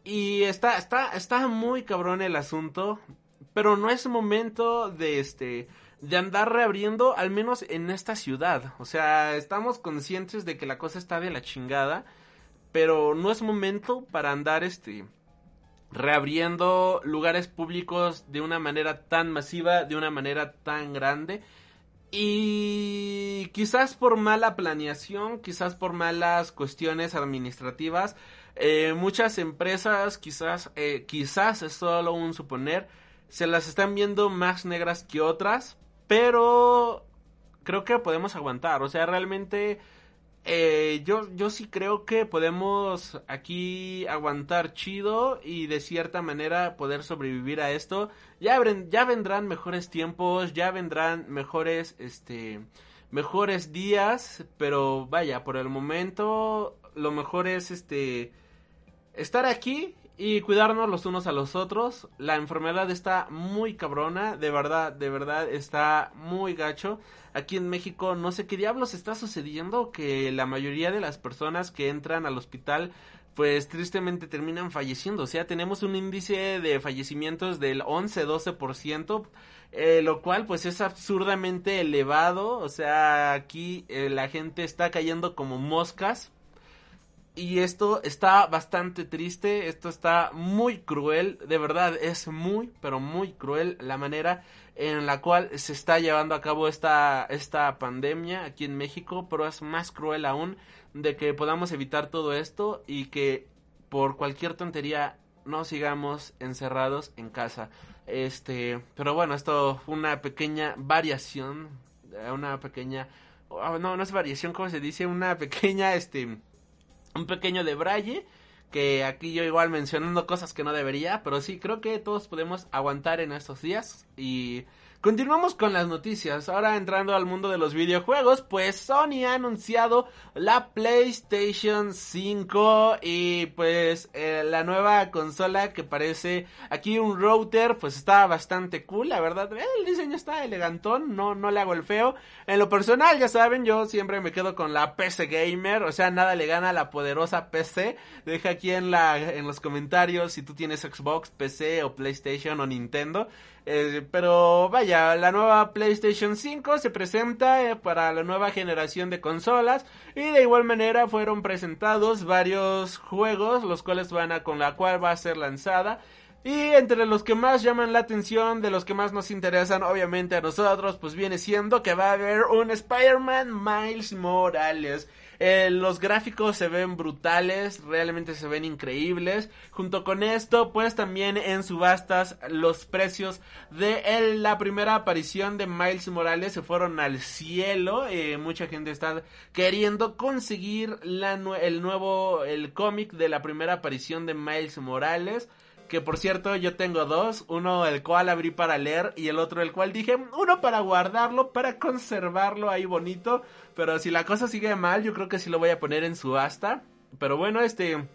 Y está, está, está muy cabrón el asunto pero no es momento de este de andar reabriendo al menos en esta ciudad. O sea, estamos conscientes de que la cosa está de la chingada, pero no es momento para andar este reabriendo lugares públicos de una manera tan masiva, de una manera tan grande. Y quizás por mala planeación, quizás por malas cuestiones administrativas, eh, muchas empresas, quizás, eh, quizás es solo un suponer, se las están viendo más negras que otras, pero creo que podemos aguantar. O sea, realmente eh, yo, yo sí creo que podemos aquí aguantar chido y de cierta manera poder sobrevivir a esto. Ya, ya vendrán mejores tiempos, ya vendrán mejores, este, mejores días, pero vaya, por el momento lo mejor es, este, estar aquí y cuidarnos los unos a los otros. La enfermedad está muy cabrona, de verdad, de verdad está muy gacho. Aquí en México no sé qué diablos está sucediendo, que la mayoría de las personas que entran al hospital pues tristemente terminan falleciendo. O sea, tenemos un índice de fallecimientos del 11-12%, eh, lo cual pues es absurdamente elevado. O sea, aquí eh, la gente está cayendo como moscas y esto está bastante triste, esto está muy cruel, de verdad es muy, pero muy cruel la manera en la cual se está llevando a cabo esta, esta pandemia aquí en México, pero es más cruel aún de que podamos evitar todo esto y que por cualquier tontería no sigamos encerrados en casa. Este, pero bueno, esto fue una pequeña variación, una pequeña, oh, no, no es variación, como se dice? Una pequeña, este, un pequeño de Braille que aquí yo igual mencionando cosas que no debería, pero sí creo que todos podemos aguantar en estos días y Continuamos con las noticias. Ahora entrando al mundo de los videojuegos, pues Sony ha anunciado la PlayStation 5 y pues eh, la nueva consola que parece aquí un router, pues está bastante cool, la verdad. El diseño está elegantón, no no le hago el feo. En lo personal, ya saben, yo siempre me quedo con la PC gamer, o sea, nada le gana a la poderosa PC. Deja aquí en la en los comentarios si tú tienes Xbox, PC o PlayStation o Nintendo. Eh, pero vaya, la nueva PlayStation 5 se presenta eh, para la nueva generación de consolas y de igual manera fueron presentados varios juegos los cuales van a con la cual va a ser lanzada. Y entre los que más llaman la atención, de los que más nos interesan, obviamente a nosotros, pues viene siendo que va a haber un Spider-Man Miles Morales. Eh, los gráficos se ven brutales, realmente se ven increíbles. Junto con esto, pues también en subastas los precios de la primera aparición de Miles Morales se fueron al cielo. Eh, mucha gente está queriendo conseguir la el nuevo, el cómic de la primera aparición de Miles Morales. Que por cierto, yo tengo dos. Uno el cual abrí para leer y el otro el cual dije, uno para guardarlo, para conservarlo ahí bonito. Pero si la cosa sigue mal, yo creo que sí lo voy a poner en subasta. Pero bueno, este...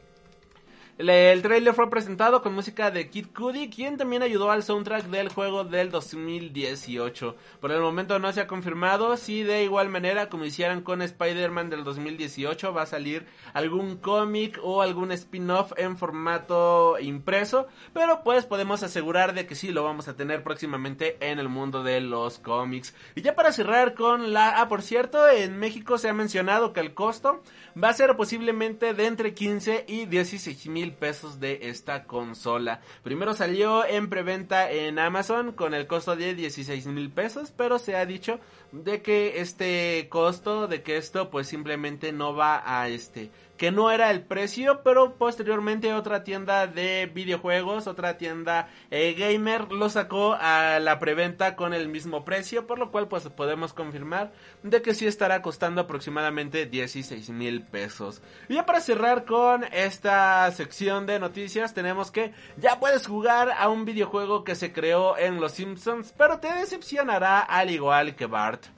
El, trailer fue presentado con música de Kid Cudi, quien también ayudó al soundtrack del juego del 2018. Por el momento no se ha confirmado si de igual manera como hicieran con Spider-Man del 2018 va a salir algún cómic o algún spin-off en formato impreso, pero pues podemos asegurar de que sí lo vamos a tener próximamente en el mundo de los cómics. Y ya para cerrar con la... Ah, por cierto, en México se ha mencionado que el costo va a ser posiblemente de entre 15 y 16 mil pesos de esta consola. Primero salió en preventa en Amazon con el costo de 16 mil pesos, pero se ha dicho de que este costo, de que esto pues simplemente no va a este que no era el precio, pero posteriormente otra tienda de videojuegos, otra tienda eh, gamer lo sacó a la preventa con el mismo precio, por lo cual pues podemos confirmar de que sí estará costando aproximadamente 16 mil pesos. Y ya para cerrar con esta sección de noticias tenemos que ya puedes jugar a un videojuego que se creó en Los Simpsons, pero te decepcionará al igual que Bart.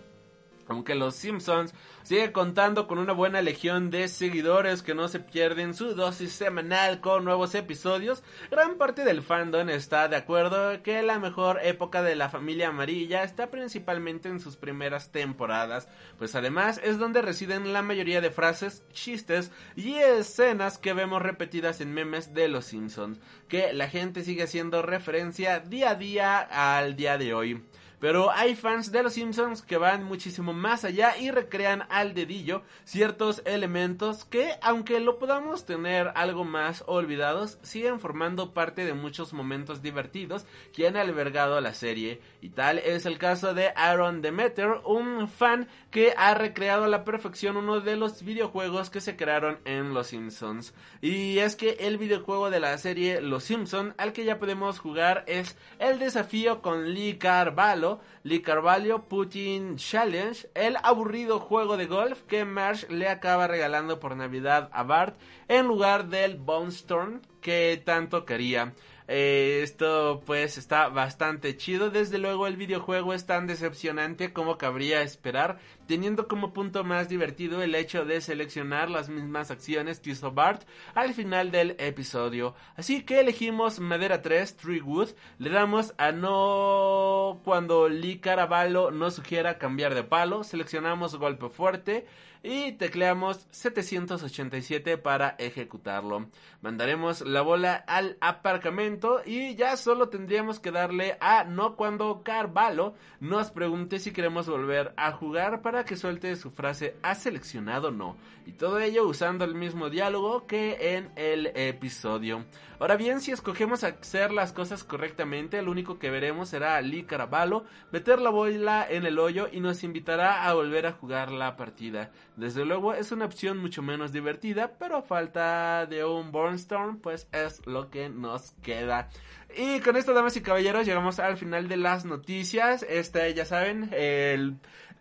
Aunque los Simpsons sigue contando con una buena legión de seguidores que no se pierden su dosis semanal con nuevos episodios, gran parte del fandom está de acuerdo que la mejor época de la familia amarilla está principalmente en sus primeras temporadas, pues además es donde residen la mayoría de frases, chistes y escenas que vemos repetidas en memes de los Simpsons, que la gente sigue haciendo referencia día a día al día de hoy. Pero hay fans de los Simpsons que van muchísimo más allá y recrean al dedillo ciertos elementos que, aunque lo podamos tener algo más olvidados, siguen formando parte de muchos momentos divertidos que han albergado la serie. Y tal es el caso de Aaron Demeter, un fan que ha recreado a la perfección uno de los videojuegos que se crearon en Los Simpsons. Y es que el videojuego de la serie Los Simpsons al que ya podemos jugar es el desafío con Lee Carvalho Lee Carvalho Putin Challenge, el aburrido juego de golf que Marsh le acaba regalando por Navidad a Bart en lugar del Bone Storm que tanto quería. Eh, esto pues está bastante chido. Desde luego el videojuego es tan decepcionante como cabría esperar, teniendo como punto más divertido el hecho de seleccionar las mismas acciones que hizo Bart al final del episodio. Así que elegimos Madera 3, Treewood, le damos a no cuando Lee Caraballo nos sugiera cambiar de palo, seleccionamos golpe fuerte y tecleamos 787 para ejecutarlo. Mandaremos la bola al aparcamiento y ya solo tendríamos que darle a no cuando Carvalho nos pregunte si queremos volver a jugar para que suelte su frase ha seleccionado no. Y todo ello usando el mismo diálogo que en el episodio. Ahora bien, si escogemos hacer las cosas correctamente, lo único que veremos será a Lee Caraballo meter la bola en el hoyo y nos invitará a volver a jugar la partida. Desde luego es una opción mucho menos divertida, pero a falta de un Bornstorm, pues es lo que nos queda. Y con esto, damas y caballeros, llegamos al final de las noticias. Esta, ya saben, el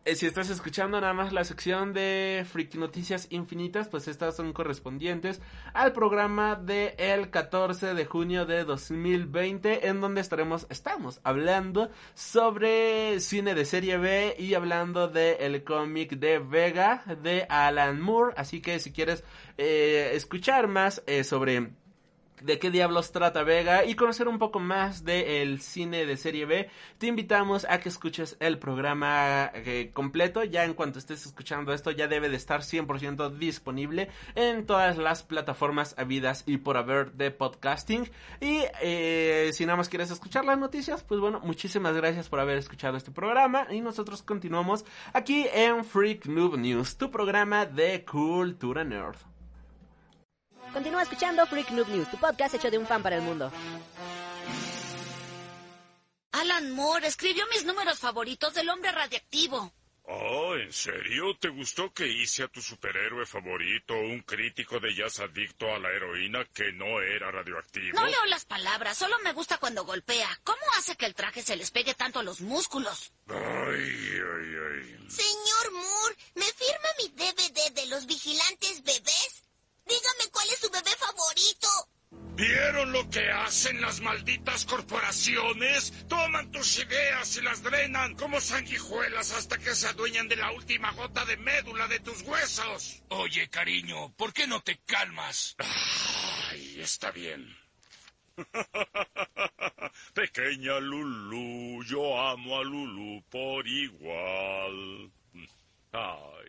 eh, si estás escuchando nada más la sección de Freaky Noticias Infinitas, pues estas son correspondientes al programa de el 14 de junio de 2020, en donde estaremos, estamos hablando sobre cine de serie B y hablando de cómic de Vega de Alan Moore. Así que si quieres eh, escuchar más eh, sobre de qué diablos trata Vega y conocer un poco más del cine de serie B, te invitamos a que escuches el programa eh, completo. Ya en cuanto estés escuchando esto, ya debe de estar 100% disponible en todas las plataformas habidas y por haber de podcasting. Y eh, si nada más quieres escuchar las noticias, pues bueno, muchísimas gracias por haber escuchado este programa y nosotros continuamos aquí en Freak Noob News, tu programa de cultura nerd. Continúa escuchando Freak Noob News, tu podcast hecho de un fan para el mundo. Alan Moore escribió mis números favoritos del hombre radiactivo. Oh, ¿en serio? ¿Te gustó que hice a tu superhéroe favorito un crítico de jazz adicto a la heroína que no era radioactivo? No leo las palabras, solo me gusta cuando golpea. ¿Cómo hace que el traje se les pegue tanto a los músculos? Ay, ay, ay. Señor Moore, ¿me firma mi DVD de los vigilantes bebés? Dígame cuál es su bebé favorito. ¿Vieron lo que hacen las malditas corporaciones? Toman tus ideas y las drenan como sanguijuelas hasta que se adueñan de la última gota de médula de tus huesos. Oye, cariño, ¿por qué no te calmas? Ay, está bien. Pequeña Lulu, yo amo a Lulu por igual. Ay.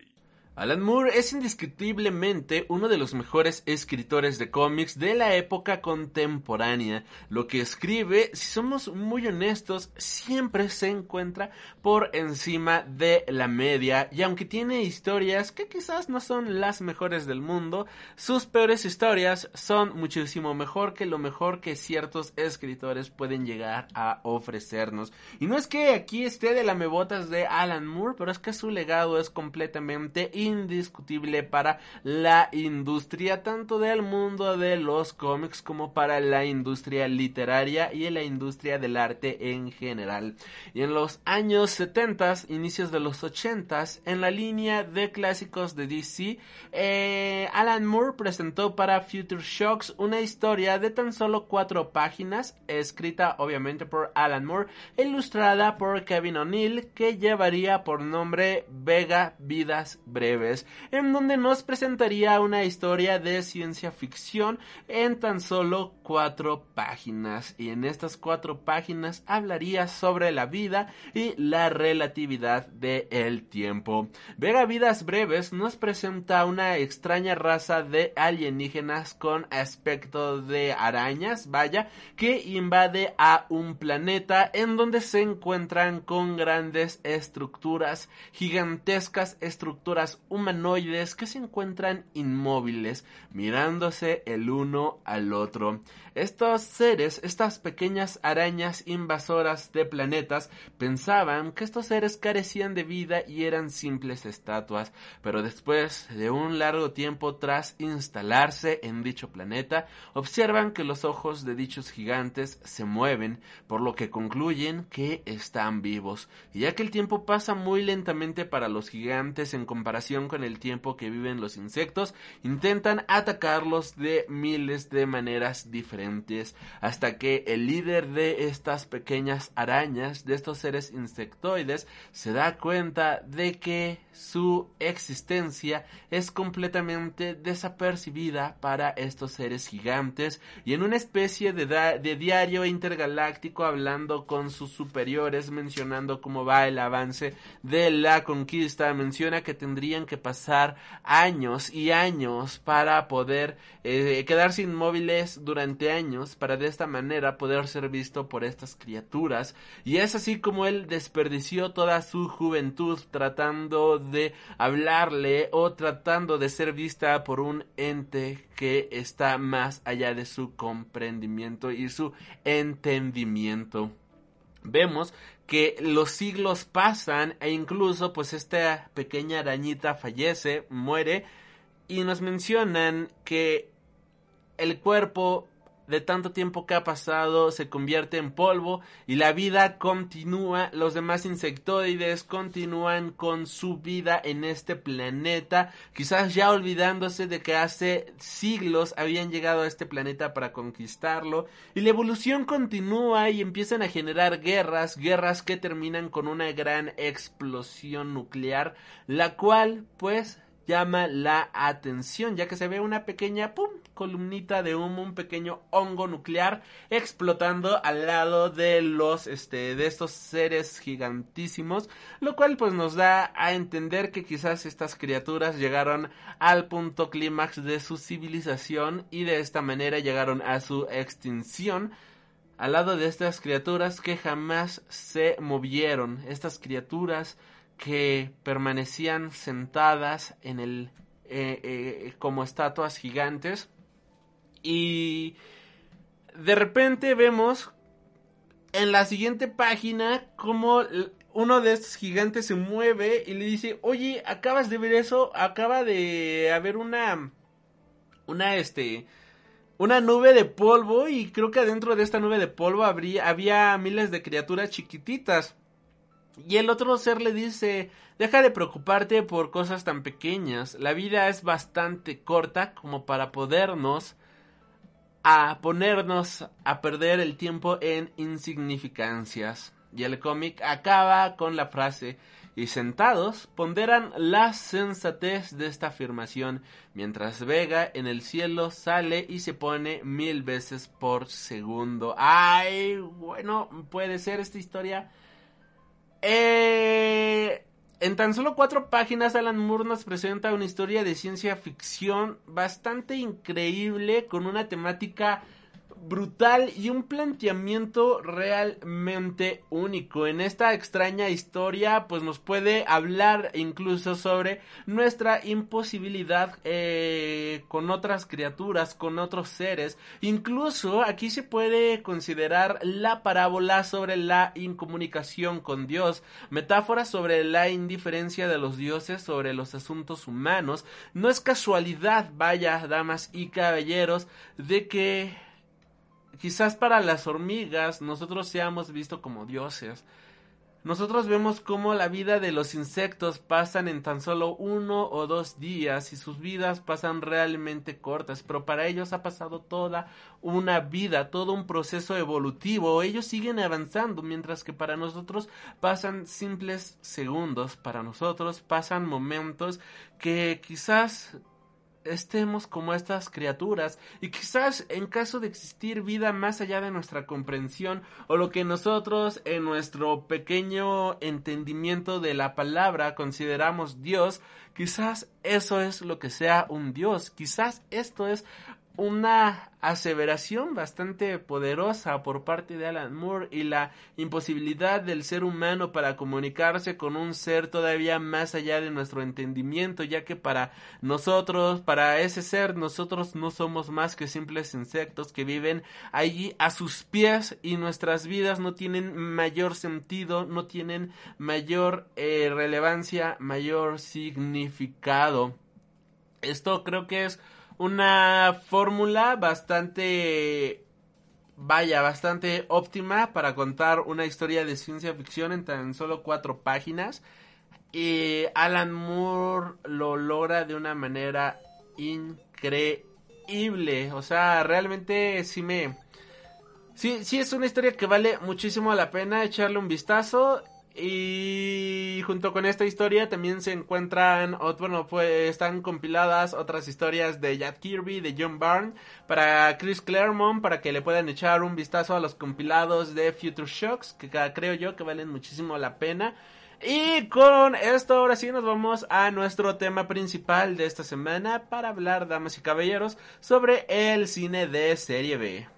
Alan Moore es indiscutiblemente uno de los mejores escritores de cómics de la época contemporánea. Lo que escribe, si somos muy honestos, siempre se encuentra por encima de la media y aunque tiene historias que quizás no son las mejores del mundo, sus peores historias son muchísimo mejor que lo mejor que ciertos escritores pueden llegar a ofrecernos. Y no es que aquí esté de la mebotas de Alan Moore, pero es que su legado es completamente indiscutible para la industria tanto del mundo de los cómics como para la industria literaria y en la industria del arte en general. Y en los años 70, inicios de los 80, en la línea de clásicos de DC, eh, Alan Moore presentó para Future Shocks una historia de tan solo cuatro páginas, escrita obviamente por Alan Moore, e ilustrada por Kevin O'Neill, que llevaría por nombre Vega Vidas Breves en donde nos presentaría una historia de ciencia ficción en tan solo cuatro páginas. Y en estas cuatro páginas hablaría sobre la vida y la relatividad del tiempo. Vega Vidas Breves nos presenta una extraña raza de alienígenas con aspecto de arañas, vaya, que invade a un planeta en donde se encuentran con grandes estructuras, gigantescas estructuras humanoides que se encuentran inmóviles, mirándose el uno al otro. Estos seres, estas pequeñas arañas invasoras de planetas, pensaban que estos seres carecían de vida y eran simples estatuas, pero después de un largo tiempo tras instalarse en dicho planeta, observan que los ojos de dichos gigantes se mueven, por lo que concluyen que están vivos. Y ya que el tiempo pasa muy lentamente para los gigantes en comparación con el tiempo que viven los insectos, intentan atacarlos de miles de maneras diferentes hasta que el líder de estas pequeñas arañas, de estos seres insectoides, se da cuenta de que su existencia es completamente desapercibida para estos seres gigantes. Y en una especie de, de diario intergaláctico hablando con sus superiores mencionando cómo va el avance de la conquista menciona que tendrían que pasar años y años para poder eh, quedarse inmóviles durante años para de esta manera poder ser visto por estas criaturas y es así como él desperdició toda su juventud tratando de hablarle o tratando de ser vista por un ente que está más allá de su comprendimiento y su entendimiento. Vemos que los siglos pasan e incluso pues esta pequeña arañita fallece, muere y nos mencionan que el cuerpo de tanto tiempo que ha pasado se convierte en polvo y la vida continúa, los demás insectoides continúan con su vida en este planeta, quizás ya olvidándose de que hace siglos habían llegado a este planeta para conquistarlo y la evolución continúa y empiezan a generar guerras, guerras que terminan con una gran explosión nuclear, la cual pues llama la atención ya que se ve una pequeña pum columnita de humo, un pequeño hongo nuclear explotando al lado de los este de estos seres gigantísimos, lo cual pues nos da a entender que quizás estas criaturas llegaron al punto clímax de su civilización y de esta manera llegaron a su extinción al lado de estas criaturas que jamás se movieron, estas criaturas que permanecían sentadas en el eh, eh, como estatuas gigantes y de repente vemos en la siguiente página como uno de estos gigantes se mueve y le dice, oye, acabas de ver eso, acaba de haber una, una, este, una nube de polvo y creo que adentro de esta nube de polvo habría, había miles de criaturas chiquititas. Y el otro ser le dice, deja de preocuparte por cosas tan pequeñas, la vida es bastante corta como para podernos a ponernos a perder el tiempo en insignificancias. Y el cómic acaba con la frase, y sentados ponderan la sensatez de esta afirmación, mientras Vega en el cielo sale y se pone mil veces por segundo. Ay, bueno, puede ser esta historia. Eh, en tan solo cuatro páginas, Alan Moore nos presenta una historia de ciencia ficción bastante increíble, con una temática brutal y un planteamiento realmente único. En esta extraña historia, pues nos puede hablar incluso sobre nuestra imposibilidad eh, con otras criaturas, con otros seres. Incluso aquí se puede considerar la parábola sobre la incomunicación con Dios, metáforas sobre la indiferencia de los dioses sobre los asuntos humanos. No es casualidad, vaya, damas y caballeros, de que quizás para las hormigas nosotros seamos vistos como dioses. Nosotros vemos cómo la vida de los insectos pasan en tan solo uno o dos días y sus vidas pasan realmente cortas, pero para ellos ha pasado toda una vida, todo un proceso evolutivo. Ellos siguen avanzando, mientras que para nosotros pasan simples segundos, para nosotros pasan momentos que quizás estemos como estas criaturas y quizás en caso de existir vida más allá de nuestra comprensión o lo que nosotros en nuestro pequeño entendimiento de la palabra consideramos Dios, quizás eso es lo que sea un Dios, quizás esto es una aseveración bastante poderosa por parte de Alan Moore y la imposibilidad del ser humano para comunicarse con un ser todavía más allá de nuestro entendimiento, ya que para nosotros, para ese ser, nosotros no somos más que simples insectos que viven allí a sus pies y nuestras vidas no tienen mayor sentido, no tienen mayor eh, relevancia, mayor significado. Esto creo que es una fórmula bastante vaya, bastante óptima para contar una historia de ciencia ficción en tan solo cuatro páginas. Y Alan Moore lo logra de una manera increíble. O sea, realmente sí me... Sí, sí es una historia que vale muchísimo la pena echarle un vistazo. Y junto con esta historia también se encuentran, bueno, pues están compiladas otras historias de Jack Kirby, de John Byrne, para Chris Claremont, para que le puedan echar un vistazo a los compilados de Future Shocks, que creo yo que valen muchísimo la pena. Y con esto ahora sí nos vamos a nuestro tema principal de esta semana para hablar, damas y caballeros, sobre el cine de serie B.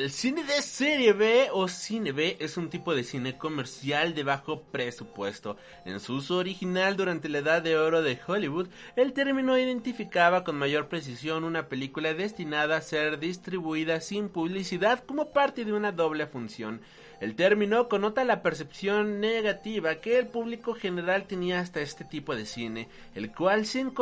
El cine de serie B o cine B es un tipo de cine comercial de bajo presupuesto. En su uso original durante la edad de oro de Hollywood, el término identificaba con mayor precisión una película destinada a ser distribuida sin publicidad como parte de una doble función El término connota la percepción negativa que el público general tenía hasta este tipo de cine, el cual se,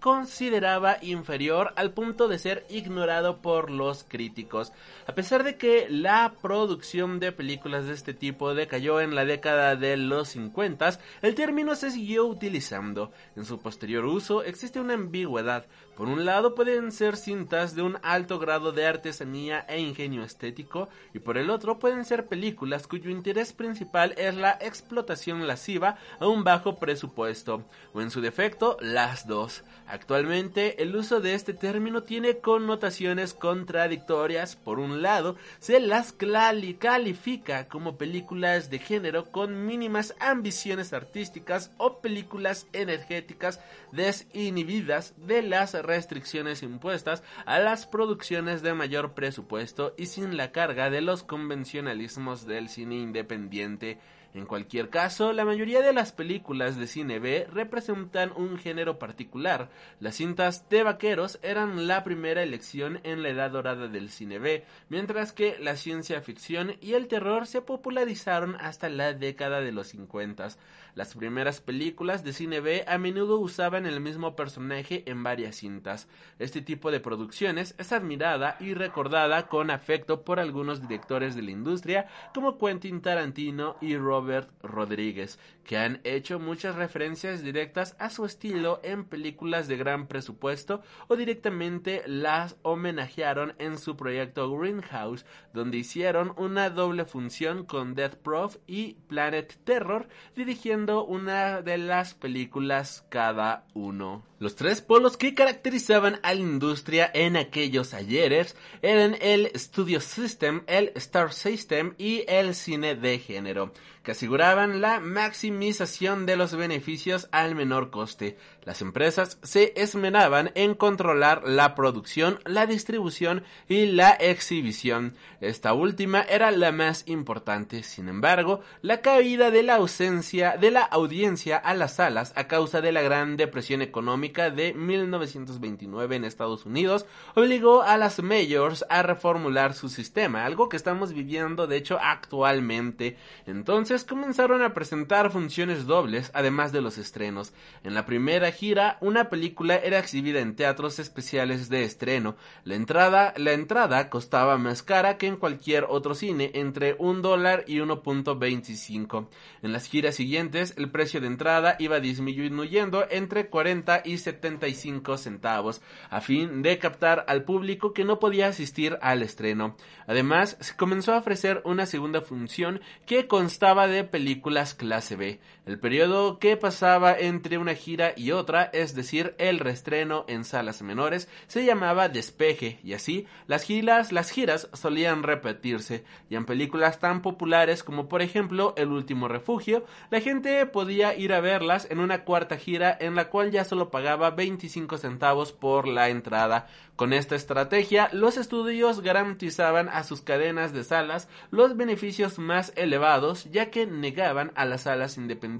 consideraba inferior al punto de ser ignorado por los críticos. A pesar de que la producción de películas de este tipo decayó en la década de los 50, el término se siguió utilizando. En su posterior uso existe una ambigüedad. Por un lado pueden ser cintas de un alto grado de artesanía e ingenio estético y por el otro pueden ser películas cuyo interés principal es la explotación lasciva a un bajo presupuesto o en su defecto las dos. Actualmente el uso de este término tiene connotaciones contradictorias. Por un lado se las califica como películas de género con mínimas ambiciones artísticas o películas energéticas desinhibidas de las restricciones impuestas a las producciones de mayor presupuesto y sin la carga de los convencionalismos del cine independiente en cualquier caso, la mayoría de las películas de cine B representan un género particular. Las cintas de vaqueros eran la primera elección en la edad dorada del cine B, mientras que la ciencia ficción y el terror se popularizaron hasta la década de los 50. Las primeras películas de cine B a menudo usaban el mismo personaje en varias cintas. Este tipo de producciones es admirada y recordada con afecto por algunos directores de la industria como Quentin Tarantino y Robert Rodríguez, que han hecho muchas referencias directas a su estilo en películas de gran presupuesto o directamente las homenajearon en su proyecto Greenhouse, donde hicieron una doble función con Death Prof y Planet Terror, dirigiendo una de las películas cada uno. Los tres polos que caracterizaban a la industria en aquellos ayeres eran el Studio System, el Star System y el cine de género, que aseguraban la maximización de los beneficios al menor coste. Las empresas se esmeraban en controlar la producción, la distribución y la exhibición. Esta última era la más importante. Sin embargo, la caída de la ausencia de la audiencia a las salas a causa de la gran depresión económica de 1929 en Estados Unidos obligó a las majors a reformular su sistema, algo que estamos viviendo de hecho actualmente. Entonces comenzaron a presentar funciones dobles además de los estrenos. En la primera gira, una película era exhibida en teatros especiales de estreno. La entrada, la entrada costaba más cara que en cualquier otro cine, entre un dólar y 1.25. En las giras siguientes, el precio de entrada iba disminuyendo entre 40 y 75 centavos, a fin de captar al público que no podía asistir al estreno. Además, se comenzó a ofrecer una segunda función que constaba de películas clase B. El periodo que pasaba entre una gira y otra, es decir, el reestreno en salas menores, se llamaba despeje, y así las giras, las giras solían repetirse, y en películas tan populares como por ejemplo El último refugio, la gente podía ir a verlas en una cuarta gira en la cual ya solo pagaba 25 centavos por la entrada. Con esta estrategia, los estudios garantizaban a sus cadenas de salas los beneficios más elevados, ya que negaban a las salas independientes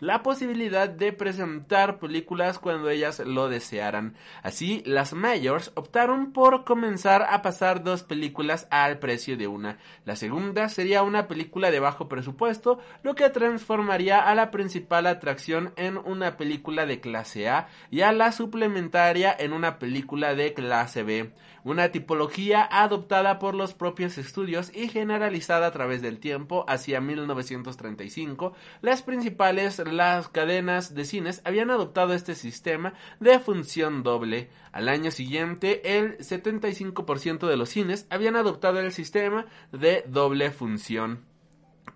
la posibilidad de presentar películas cuando ellas lo desearan. Así, las mayors optaron por comenzar a pasar dos películas al precio de una. La segunda sería una película de bajo presupuesto, lo que transformaría a la principal atracción en una película de clase A y a la suplementaria en una película de clase B, una tipología adoptada por los propios estudios y generalizada a través del tiempo hacia 1935. Las principales las cadenas de cines habían adoptado este sistema de función doble. Al año siguiente, el 75% de los cines habían adoptado el sistema de doble función.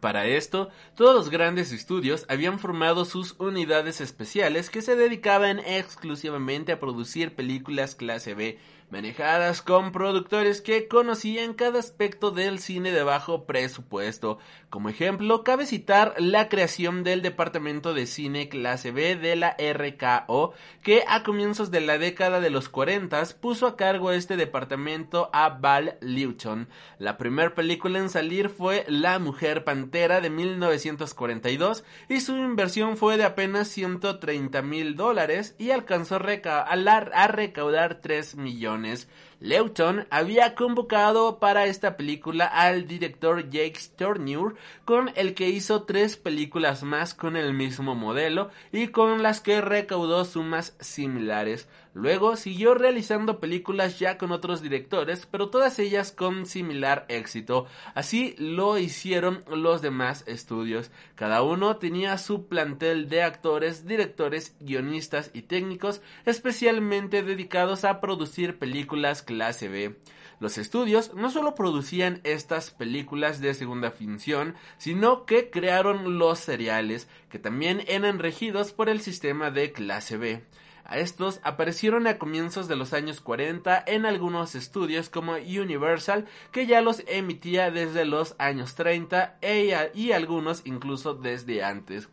Para esto, todos los grandes estudios habían formado sus unidades especiales que se dedicaban exclusivamente a producir películas clase B manejadas con productores que conocían cada aspecto del cine de bajo presupuesto. Como ejemplo, cabe citar la creación del Departamento de Cine Clase B de la RKO, que a comienzos de la década de los 40 puso a cargo este departamento a Val Lewton. La primera película en salir fue La Mujer Pantera de 1942 y su inversión fue de apenas 130 mil dólares y alcanzó a recaudar 3 millones Lewton había convocado para esta película al director Jake Tourneur, con el que hizo tres películas más con el mismo modelo y con las que recaudó sumas similares. Luego siguió realizando películas ya con otros directores, pero todas ellas con similar éxito. Así lo hicieron los demás estudios. Cada uno tenía su plantel de actores, directores, guionistas y técnicos especialmente dedicados a producir películas clase B. Los estudios no solo producían estas películas de segunda función, sino que crearon los seriales, que también eran regidos por el sistema de clase B. Estos aparecieron a comienzos de los años 40 en algunos estudios como Universal, que ya los emitía desde los años 30 e y algunos incluso desde antes.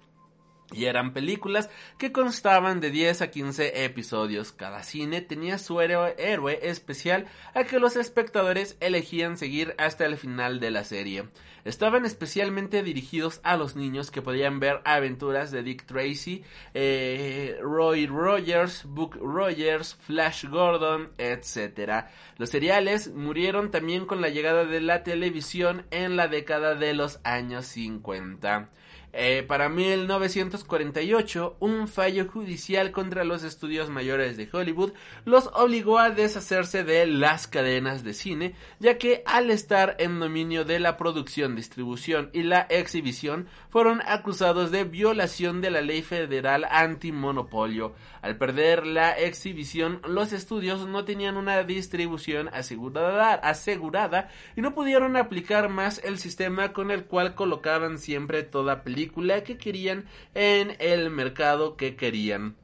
Y eran películas que constaban de 10 a 15 episodios. Cada cine tenía su héroe, especial a que los espectadores elegían seguir hasta el final de la serie. Estaban especialmente dirigidos a los niños que podían ver aventuras de Dick Tracy, eh, Roy Rogers, Book Rogers, Flash Gordon, etc. Los seriales murieron también con la llegada de la televisión en la década de los años 50. Eh, para 1948, un fallo judicial contra los estudios mayores de Hollywood los obligó a deshacerse de las cadenas de cine, ya que al estar en dominio de la producción, distribución y la exhibición, fueron acusados de violación de la ley federal antimonopolio. Al perder la exhibición, los estudios no tenían una distribución asegurada, asegurada y no pudieron aplicar más el sistema con el cual colocaban siempre toda película que querían en el mercado que querían.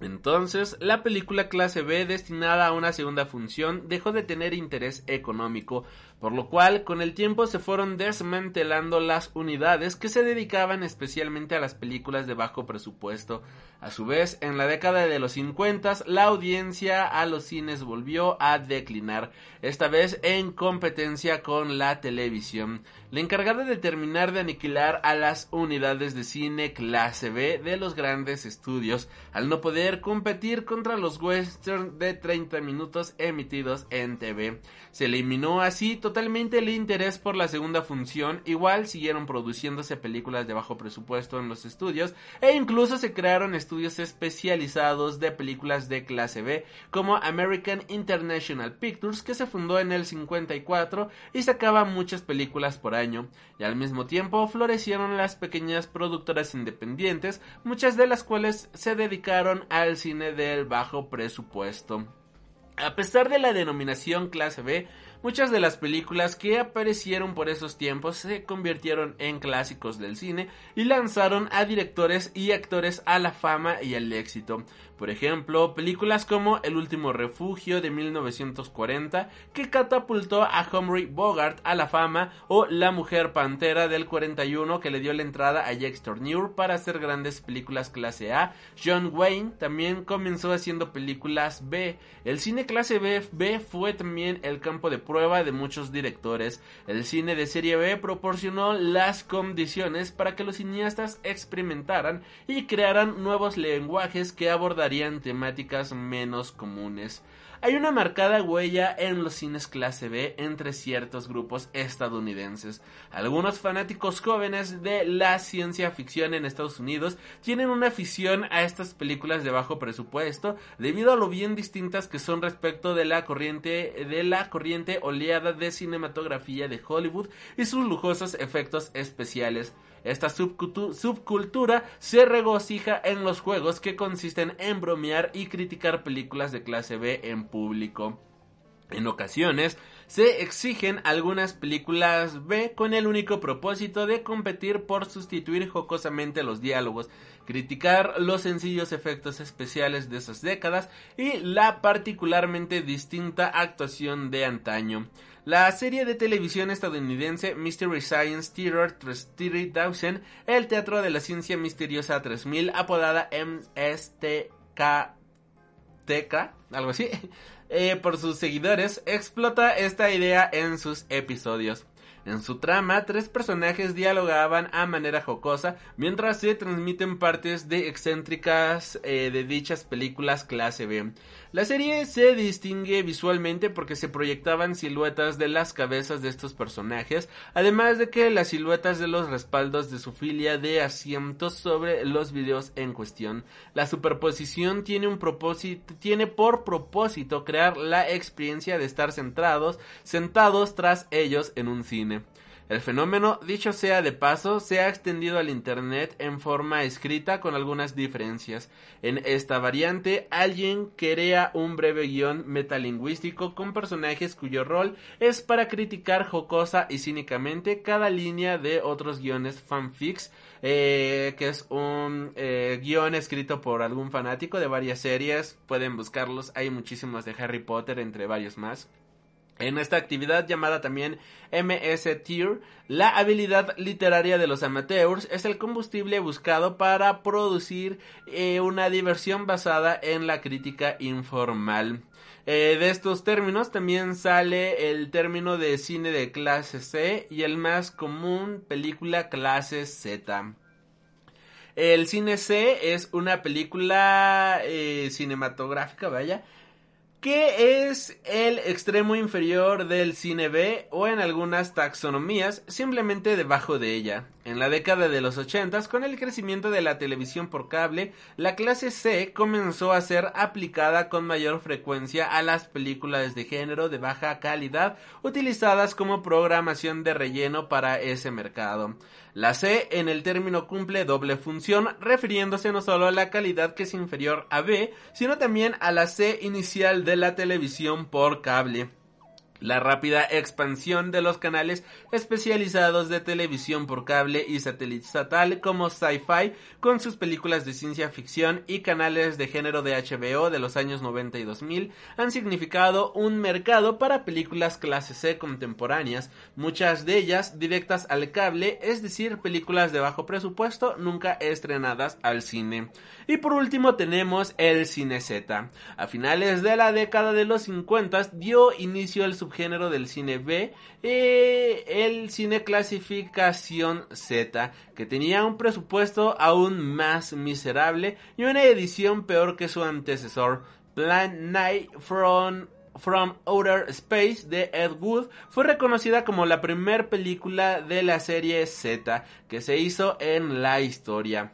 Entonces, la película clase B destinada a una segunda función dejó de tener interés económico, por lo cual con el tiempo se fueron desmantelando las unidades que se dedicaban especialmente a las películas de bajo presupuesto. A su vez, en la década de los 50 la audiencia a los cines volvió a declinar, esta vez en competencia con la televisión. La encargada de terminar de aniquilar a las unidades de cine clase B de los grandes estudios, al no poder competir contra los western de 30 minutos emitidos en TV. Se eliminó así totalmente el interés por la segunda función, igual siguieron produciéndose películas de bajo presupuesto en los estudios e incluso se crearon estudios especializados de películas de clase B como American International Pictures que se fundó en el 54 y sacaba muchas películas por año y al mismo tiempo florecieron las pequeñas productoras independientes muchas de las cuales se dedicaron al cine del bajo presupuesto. A pesar de la denominación clase B, Muchas de las películas que aparecieron por esos tiempos se convirtieron en clásicos del cine y lanzaron a directores y actores a la fama y al éxito. Por ejemplo, películas como El último refugio de 1940 que catapultó a Humphrey Bogart a la fama o La mujer pantera del 41 que le dio la entrada a Jack Tourneur para hacer grandes películas clase A. John Wayne también comenzó haciendo películas B. El cine clase B, B fue también el campo de prueba de muchos directores. El cine de serie B proporcionó las condiciones para que los cineastas experimentaran y crearan nuevos lenguajes que abordarían temáticas menos comunes. Hay una marcada huella en los cines clase B entre ciertos grupos estadounidenses. Algunos fanáticos jóvenes de la ciencia ficción en Estados Unidos tienen una afición a estas películas de bajo presupuesto debido a lo bien distintas que son respecto de la corriente de la corriente oleada de cinematografía de Hollywood y sus lujosos efectos especiales. Esta subcultura se regocija en los juegos que consisten en bromear y criticar películas de clase B en público. En ocasiones se exigen algunas películas B con el único propósito de competir por sustituir jocosamente los diálogos, criticar los sencillos efectos especiales de esas décadas y la particularmente distinta actuación de antaño. La serie de televisión estadounidense Mystery Science Theater 3000, el Teatro de la Ciencia Misteriosa 3000, apodada MSTK, algo así, eh, por sus seguidores, explota esta idea en sus episodios. En su trama, tres personajes dialogaban a manera jocosa mientras se transmiten partes de excéntricas eh, de dichas películas clase B. La serie se distingue visualmente porque se proyectaban siluetas de las cabezas de estos personajes, además de que las siluetas de los respaldos de su filia de asientos sobre los videos en cuestión. La superposición tiene un tiene por propósito crear la experiencia de estar centrados, sentados tras ellos en un cine. El fenómeno, dicho sea de paso, se ha extendido al Internet en forma escrita con algunas diferencias. En esta variante, alguien crea un breve guion metalingüístico con personajes cuyo rol es para criticar jocosa y cínicamente cada línea de otros guiones fanfics, eh, que es un eh, guion escrito por algún fanático de varias series. Pueden buscarlos, hay muchísimos de Harry Potter, entre varios más. En esta actividad llamada también MS Tier, la habilidad literaria de los amateurs es el combustible buscado para producir eh, una diversión basada en la crítica informal. Eh, de estos términos también sale el término de cine de clase C y el más común película clase Z. El cine C es una película eh, cinematográfica, vaya, que es el extremo inferior del cine B o en algunas taxonomías simplemente debajo de ella. En la década de los 80, con el crecimiento de la televisión por cable, la clase C comenzó a ser aplicada con mayor frecuencia a las películas de género de baja calidad utilizadas como programación de relleno para ese mercado. La C en el término cumple doble función, refiriéndose no solo a la calidad que es inferior a B, sino también a la C inicial de la televisión por cable. La rápida expansión de los canales especializados de televisión por cable y satélite estatal como Sci-Fi con sus películas de ciencia ficción y canales de género de HBO de los años 90 y 2000 han significado un mercado para películas clase C contemporáneas, muchas de ellas directas al cable, es decir, películas de bajo presupuesto nunca estrenadas al cine. Y por último tenemos el cine Z. A finales de la década de los 50 dio inicio el subgénero del cine B, eh, el cine clasificación Z, que tenía un presupuesto aún más miserable y una edición peor que su antecesor. Plan Night from From Outer Space de Ed Wood fue reconocida como la primera película de la serie Z que se hizo en la historia.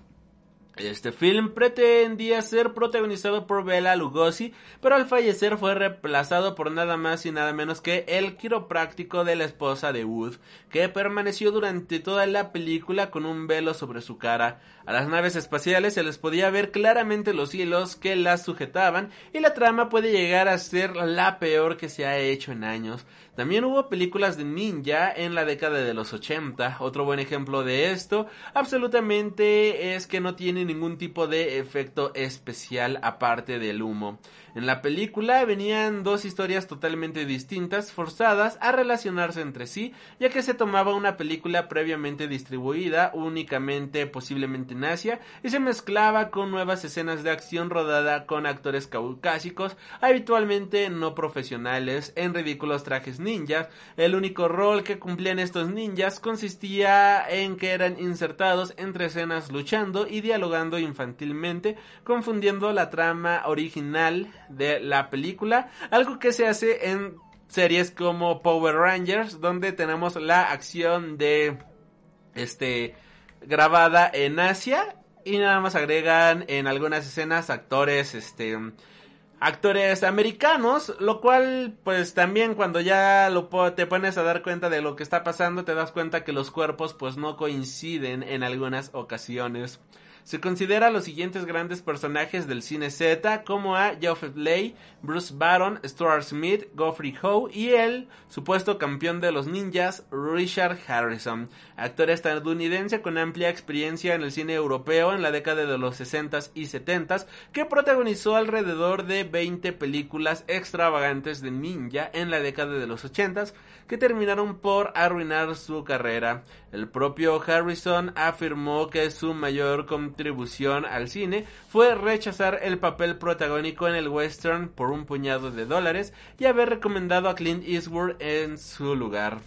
Este film pretendía ser protagonizado por Bela Lugosi, pero al fallecer fue reemplazado por nada más y nada menos que el quiropráctico de la esposa de Wood, que permaneció durante toda la película con un velo sobre su cara. A las naves espaciales se les podía ver claramente los hilos que las sujetaban y la trama puede llegar a ser la peor que se ha hecho en años. También hubo películas de ninja en la década de los 80. Otro buen ejemplo de esto absolutamente es que no tiene ningún tipo de efecto especial aparte del humo. En la película venían dos historias totalmente distintas, forzadas a relacionarse entre sí, ya que se tomaba una película previamente distribuida únicamente posiblemente en Asia y se mezclaba con nuevas escenas de acción rodada con actores caucásicos, habitualmente no profesionales, en ridículos trajes ninjas. El único rol que cumplían estos ninjas consistía en que eran insertados entre escenas luchando y dialogando infantilmente, confundiendo la trama original de la película, algo que se hace en series como Power Rangers, donde tenemos la acción de este grabada en Asia y nada más agregan en algunas escenas actores este actores americanos, lo cual pues también cuando ya lo te pones a dar cuenta de lo que está pasando, te das cuenta que los cuerpos pues no coinciden en algunas ocasiones. Se considera a los siguientes grandes personajes del cine Z como a Geoffrey Lay, Bruce Baron, Stuart Smith, Geoffrey Howe y el supuesto campeón de los ninjas Richard Harrison, actor estadounidense con amplia experiencia en el cine europeo en la década de los 60s y 70s que protagonizó alrededor de 20 películas extravagantes de ninja en la década de los 80s que terminaron por arruinar su carrera. El propio Harrison afirmó que su mayor contribución al cine fue rechazar el papel protagónico en el western por un puñado de dólares y haber recomendado a Clint Eastwood en su lugar.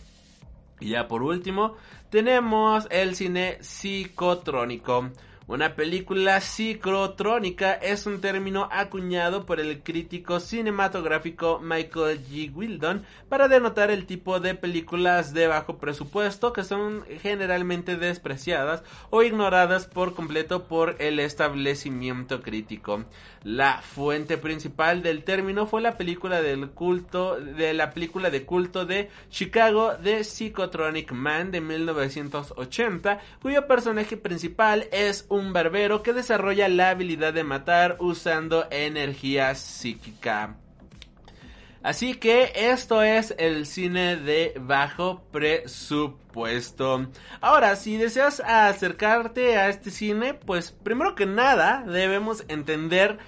Y ya por último, tenemos el cine psicotrónico. Una película psicotrónica es un término acuñado por el crítico cinematográfico Michael G. Wildon para denotar el tipo de películas de bajo presupuesto que son generalmente despreciadas o ignoradas por completo por el establecimiento crítico. La fuente principal del término fue la película del culto de la película de culto de Chicago The Psychotronic Man de 1980, cuyo personaje principal es un barbero que desarrolla la habilidad de matar usando energía psíquica. Así que esto es el cine de bajo presupuesto. Ahora, si deseas acercarte a este cine, pues primero que nada debemos entender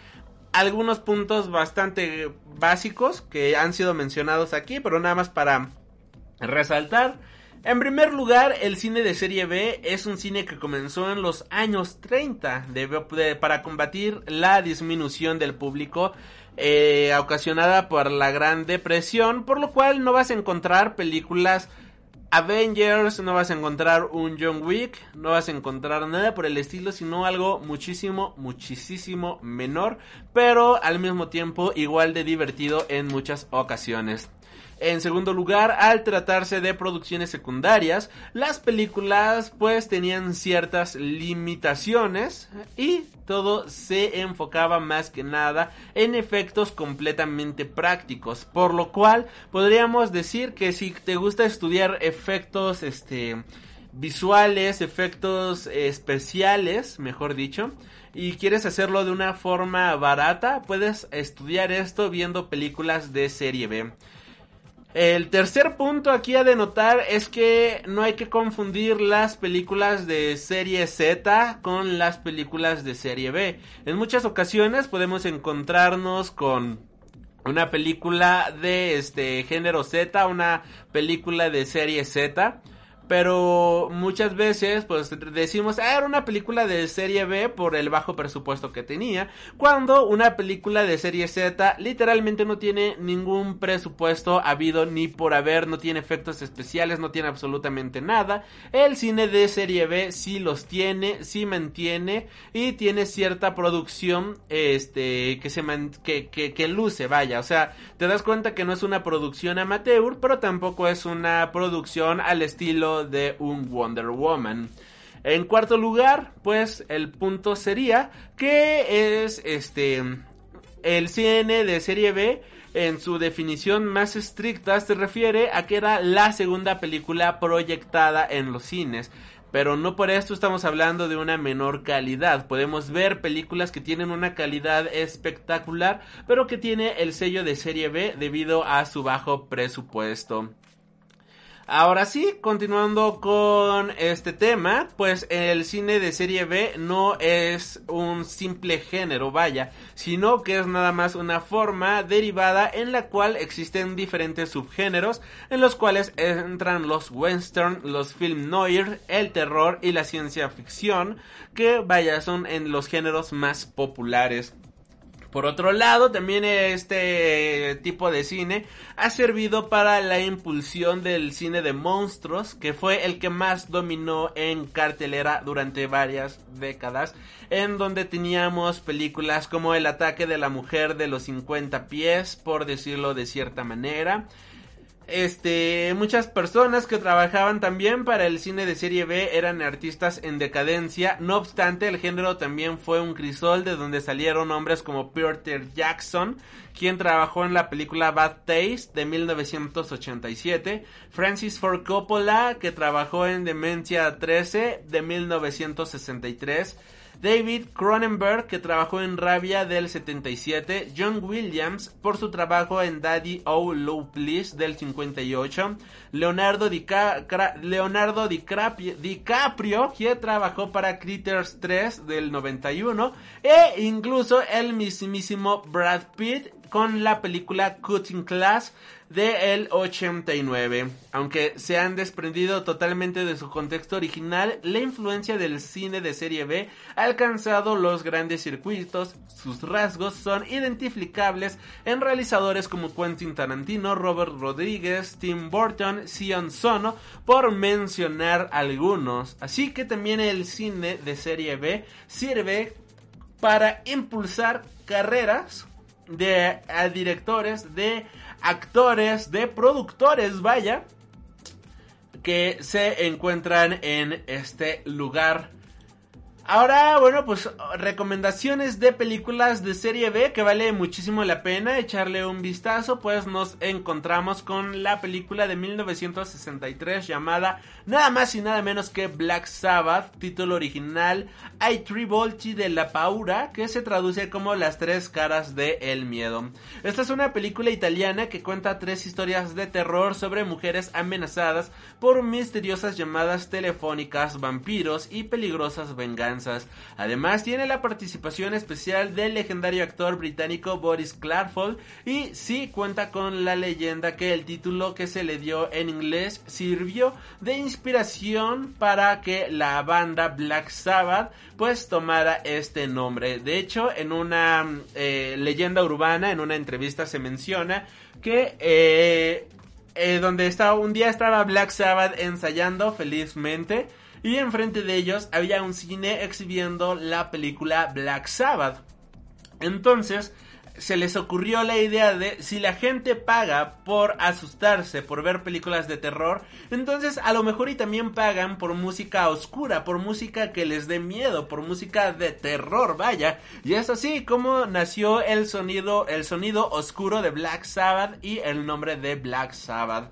algunos puntos bastante básicos que han sido mencionados aquí, pero nada más para resaltar. En primer lugar, el cine de serie B es un cine que comenzó en los años 30 para combatir la disminución del público eh, ocasionada por la Gran Depresión, por lo cual no vas a encontrar películas Avengers, no vas a encontrar un John Wick, no vas a encontrar nada por el estilo, sino algo muchísimo, muchísimo menor, pero al mismo tiempo igual de divertido en muchas ocasiones. En segundo lugar, al tratarse de producciones secundarias, las películas pues tenían ciertas limitaciones y todo se enfocaba más que nada en efectos completamente prácticos, por lo cual podríamos decir que si te gusta estudiar efectos este visuales, efectos especiales, mejor dicho, y quieres hacerlo de una forma barata, puedes estudiar esto viendo películas de serie B. El tercer punto aquí a denotar es que no hay que confundir las películas de serie Z con las películas de serie B. En muchas ocasiones podemos encontrarnos con una película de este género Z, una película de serie Z pero muchas veces pues decimos ah, era una película de serie B por el bajo presupuesto que tenía cuando una película de serie Z literalmente no tiene ningún presupuesto habido ni por haber no tiene efectos especiales no tiene absolutamente nada. El cine de serie B sí los tiene sí mantiene y tiene cierta producción este que se que, que, que luce vaya. O sea te das cuenta que no es una producción amateur pero tampoco es una producción al estilo de un Wonder Woman. En cuarto lugar, pues el punto sería que es este el cine de serie B en su definición más estricta se refiere a que era la segunda película proyectada en los cines. Pero no por esto estamos hablando de una menor calidad. Podemos ver películas que tienen una calidad espectacular, pero que tiene el sello de serie B debido a su bajo presupuesto. Ahora sí, continuando con este tema, pues el cine de serie B no es un simple género, vaya, sino que es nada más una forma derivada en la cual existen diferentes subgéneros, en los cuales entran los western, los film noir, el terror y la ciencia ficción, que vaya, son en los géneros más populares. Por otro lado, también este tipo de cine ha servido para la impulsión del cine de monstruos, que fue el que más dominó en cartelera durante varias décadas, en donde teníamos películas como El ataque de la mujer de los 50 pies, por decirlo de cierta manera, este, muchas personas que trabajaban también para el cine de serie B eran artistas en decadencia. No obstante, el género también fue un crisol de donde salieron hombres como Peter Jackson, quien trabajó en la película Bad Taste de 1987, Francis Ford Coppola, que trabajó en Demencia 13 de 1963, David Cronenberg, que trabajó en Rabia del 77, John Williams por su trabajo en Daddy Oh Low Please del 58, Leonardo, DiCaprio, DiCaprio, que trabajó para Critters 3 del 91, e incluso el mismísimo Brad Pitt, con la película Cutting Class de el 89. Aunque se han desprendido totalmente de su contexto original, la influencia del cine de serie B ha alcanzado los grandes circuitos. Sus rasgos son identificables en realizadores como Quentin Tarantino, Robert Rodríguez, Tim Burton, Sion Sono, por mencionar algunos. Así que también el cine de serie B sirve para impulsar carreras de directores, de actores, de productores, vaya, que se encuentran en este lugar. Ahora, bueno, pues recomendaciones de películas de serie B que vale muchísimo la pena echarle un vistazo, pues nos encontramos con la película de 1963 llamada nada más y nada menos que Black Sabbath, título original I Trivolti de la Paura, que se traduce como Las tres caras de el miedo. Esta es una película italiana que cuenta tres historias de terror sobre mujeres amenazadas por misteriosas llamadas telefónicas, vampiros y peligrosas venganzas. Además tiene la participación especial del legendario actor británico Boris Clarford y sí cuenta con la leyenda que el título que se le dio en inglés sirvió de inspiración para que la banda Black Sabbath pues tomara este nombre. De hecho en una eh, leyenda urbana, en una entrevista se menciona que eh, eh, donde estaba un día estaba Black Sabbath ensayando felizmente y enfrente de ellos había un cine exhibiendo la película Black Sabbath. Entonces se les ocurrió la idea de si la gente paga por asustarse, por ver películas de terror, entonces a lo mejor y también pagan por música oscura, por música que les dé miedo, por música de terror, vaya. Y es así como nació el sonido, el sonido oscuro de Black Sabbath y el nombre de Black Sabbath.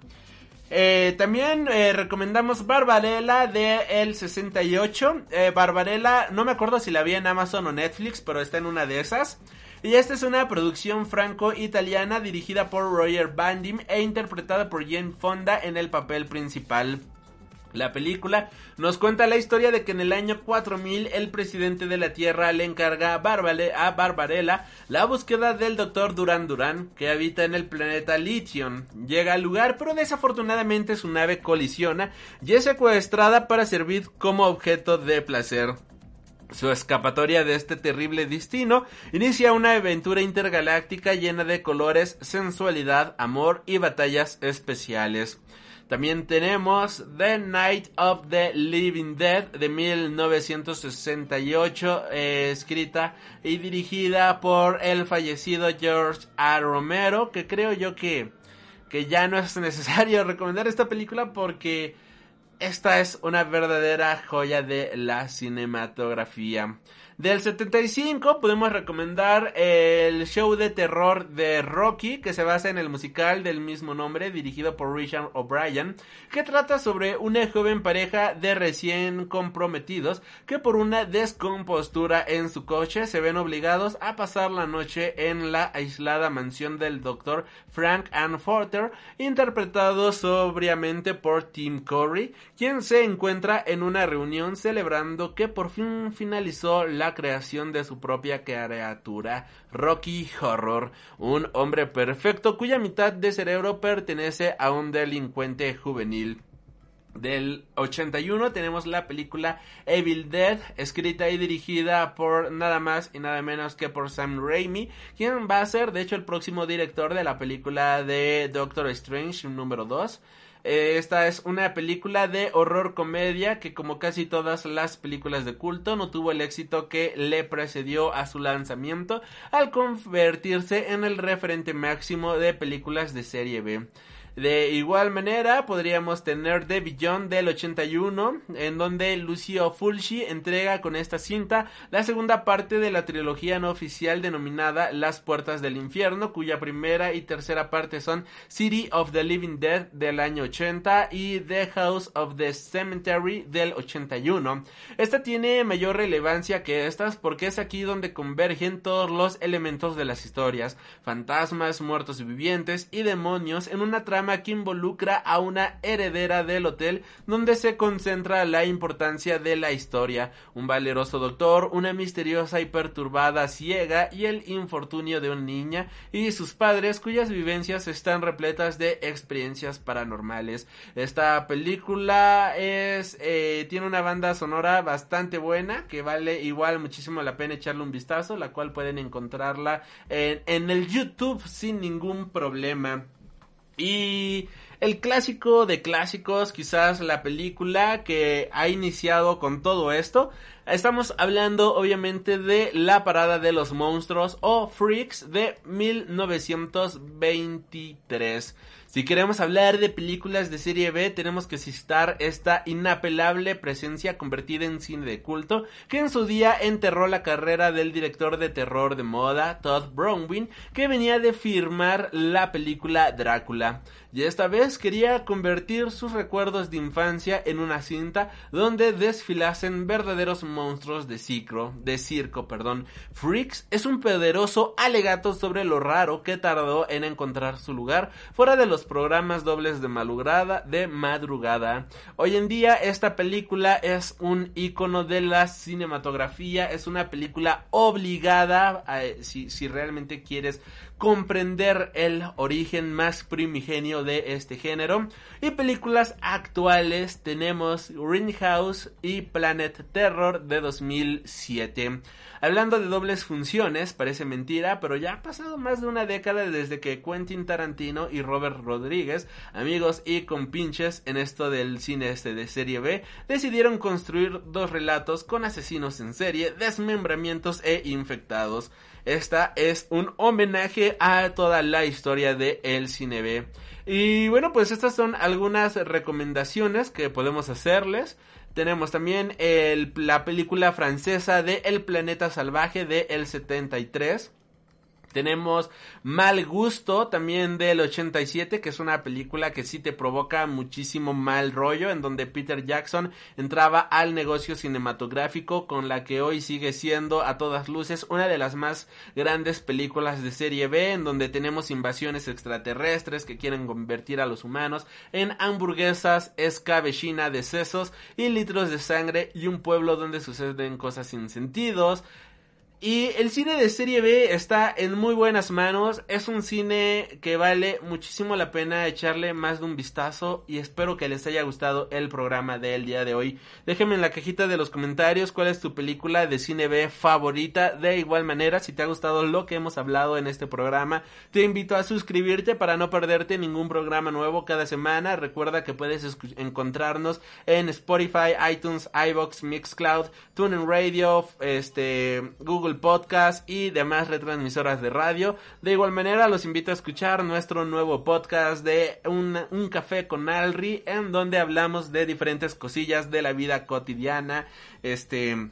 Eh, también eh, recomendamos Barbarella de el 68. Eh, Barbarella, no me acuerdo si la vi en Amazon o Netflix, pero está en una de esas. Y esta es una producción franco-italiana dirigida por Roger Bandim e interpretada por Jane Fonda en el papel principal. La película nos cuenta la historia de que en el año 4000 el presidente de la Tierra le encarga a, a Barbarella la búsqueda del doctor Duran Duran que habita en el planeta Lithium. Llega al lugar pero desafortunadamente su nave colisiona y es secuestrada para servir como objeto de placer. Su escapatoria de este terrible destino inicia una aventura intergaláctica llena de colores, sensualidad, amor y batallas especiales. También tenemos The Night of the Living Dead de 1968, eh, escrita y dirigida por el fallecido George A. Romero, que creo yo que, que ya no es necesario recomendar esta película porque esta es una verdadera joya de la cinematografía. Del 75 podemos recomendar el show de terror de Rocky que se basa en el musical del mismo nombre dirigido por Richard O'Brien que trata sobre una joven pareja de recién comprometidos que por una descompostura en su coche se ven obligados a pasar la noche en la aislada mansión del doctor Frank Ann Forter interpretado sobriamente por Tim Curry quien se encuentra en una reunión celebrando que por fin finalizó la creación de su propia criatura, Rocky Horror, un hombre perfecto cuya mitad de cerebro pertenece a un delincuente juvenil. Del 81 tenemos la película Evil Dead, escrita y dirigida por nada más y nada menos que por Sam Raimi, quien va a ser de hecho el próximo director de la película de Doctor Strange número 2. Eh, esta es una película de horror comedia que como casi todas las películas de culto no tuvo el éxito que le precedió a su lanzamiento al convertirse en el referente máximo de películas de serie B. De igual manera, podríamos tener The Beyond del 81, en donde Lucio Fulci entrega con esta cinta la segunda parte de la trilogía no oficial denominada Las Puertas del Infierno, cuya primera y tercera parte son City of the Living Dead del año 80 y The House of the Cemetery del 81. Esta tiene mayor relevancia que estas porque es aquí donde convergen todos los elementos de las historias, fantasmas, muertos vivientes y demonios en una trama que involucra a una heredera del hotel donde se concentra la importancia de la historia, un valeroso doctor, una misteriosa y perturbada ciega y el infortunio de una niña y sus padres cuyas vivencias están repletas de experiencias paranormales. Esta película es eh, tiene una banda sonora bastante buena que vale igual muchísimo la pena echarle un vistazo, la cual pueden encontrarla en, en el YouTube sin ningún problema. Y el clásico de clásicos, quizás la película que ha iniciado con todo esto. Estamos hablando obviamente de La Parada de los Monstruos o Freaks de 1923. Si queremos hablar de películas de serie B, tenemos que citar esta inapelable presencia convertida en cine de culto, que en su día enterró la carrera del director de terror de moda, Todd Browning, que venía de firmar la película Drácula. Y esta vez quería convertir sus recuerdos de infancia en una cinta donde desfilasen verdaderos monstruos de circo, de circo, perdón. Freaks es un poderoso alegato sobre lo raro que tardó en encontrar su lugar fuera de los programas dobles de madrugada, de madrugada. Hoy en día esta película es un icono de la cinematografía, es una película obligada si, si realmente quieres comprender el origen más primigenio de este género. Y películas actuales tenemos House y Planet Terror de 2007. Hablando de dobles funciones, parece mentira, pero ya ha pasado más de una década desde que Quentin Tarantino y Robert Rodríguez, amigos y compinches en esto del cine este de serie B, decidieron construir dos relatos con asesinos en serie, desmembramientos e infectados. Esta es un homenaje a toda la historia de el cine B. Y bueno, pues estas son algunas recomendaciones que podemos hacerles. Tenemos también la película francesa de El planeta salvaje de el 73. Tenemos Mal Gusto también del 87, que es una película que sí te provoca muchísimo mal rollo, en donde Peter Jackson entraba al negocio cinematográfico con la que hoy sigue siendo a todas luces una de las más grandes películas de serie B, en donde tenemos invasiones extraterrestres que quieren convertir a los humanos en hamburguesas, escabechina de sesos y litros de sangre y un pueblo donde suceden cosas sin sentidos. Y el cine de serie B está en muy buenas manos. Es un cine que vale muchísimo la pena echarle más de un vistazo. Y espero que les haya gustado el programa del día de hoy. Déjenme en la cajita de los comentarios cuál es tu película de cine B favorita. De igual manera, si te ha gustado lo que hemos hablado en este programa, te invito a suscribirte para no perderte ningún programa nuevo cada semana. Recuerda que puedes encontrarnos en Spotify, iTunes, iBox, Mixcloud, TuneIn Radio, este, Google Podcast y demás retransmisoras de radio. De igual manera, los invito a escuchar nuestro nuevo podcast de un, un café con Alri, en donde hablamos de diferentes cosillas de la vida cotidiana. Este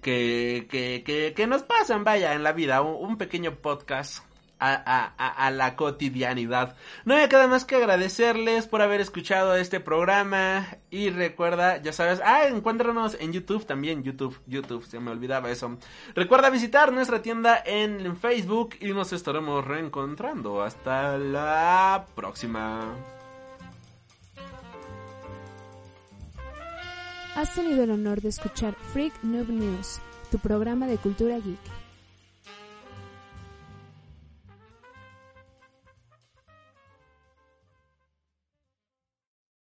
que, que, que, que nos pasan, vaya, en la vida. Un, un pequeño podcast a, a, a, la cotidianidad. No me queda más que agradecerles por haber escuchado este programa y recuerda, ya sabes, ah, encuéntranos en YouTube también, YouTube, YouTube, se me olvidaba eso. Recuerda visitar nuestra tienda en Facebook y nos estaremos reencontrando. Hasta la próxima. Has tenido el honor de escuchar Freak Noob News, tu programa de cultura geek.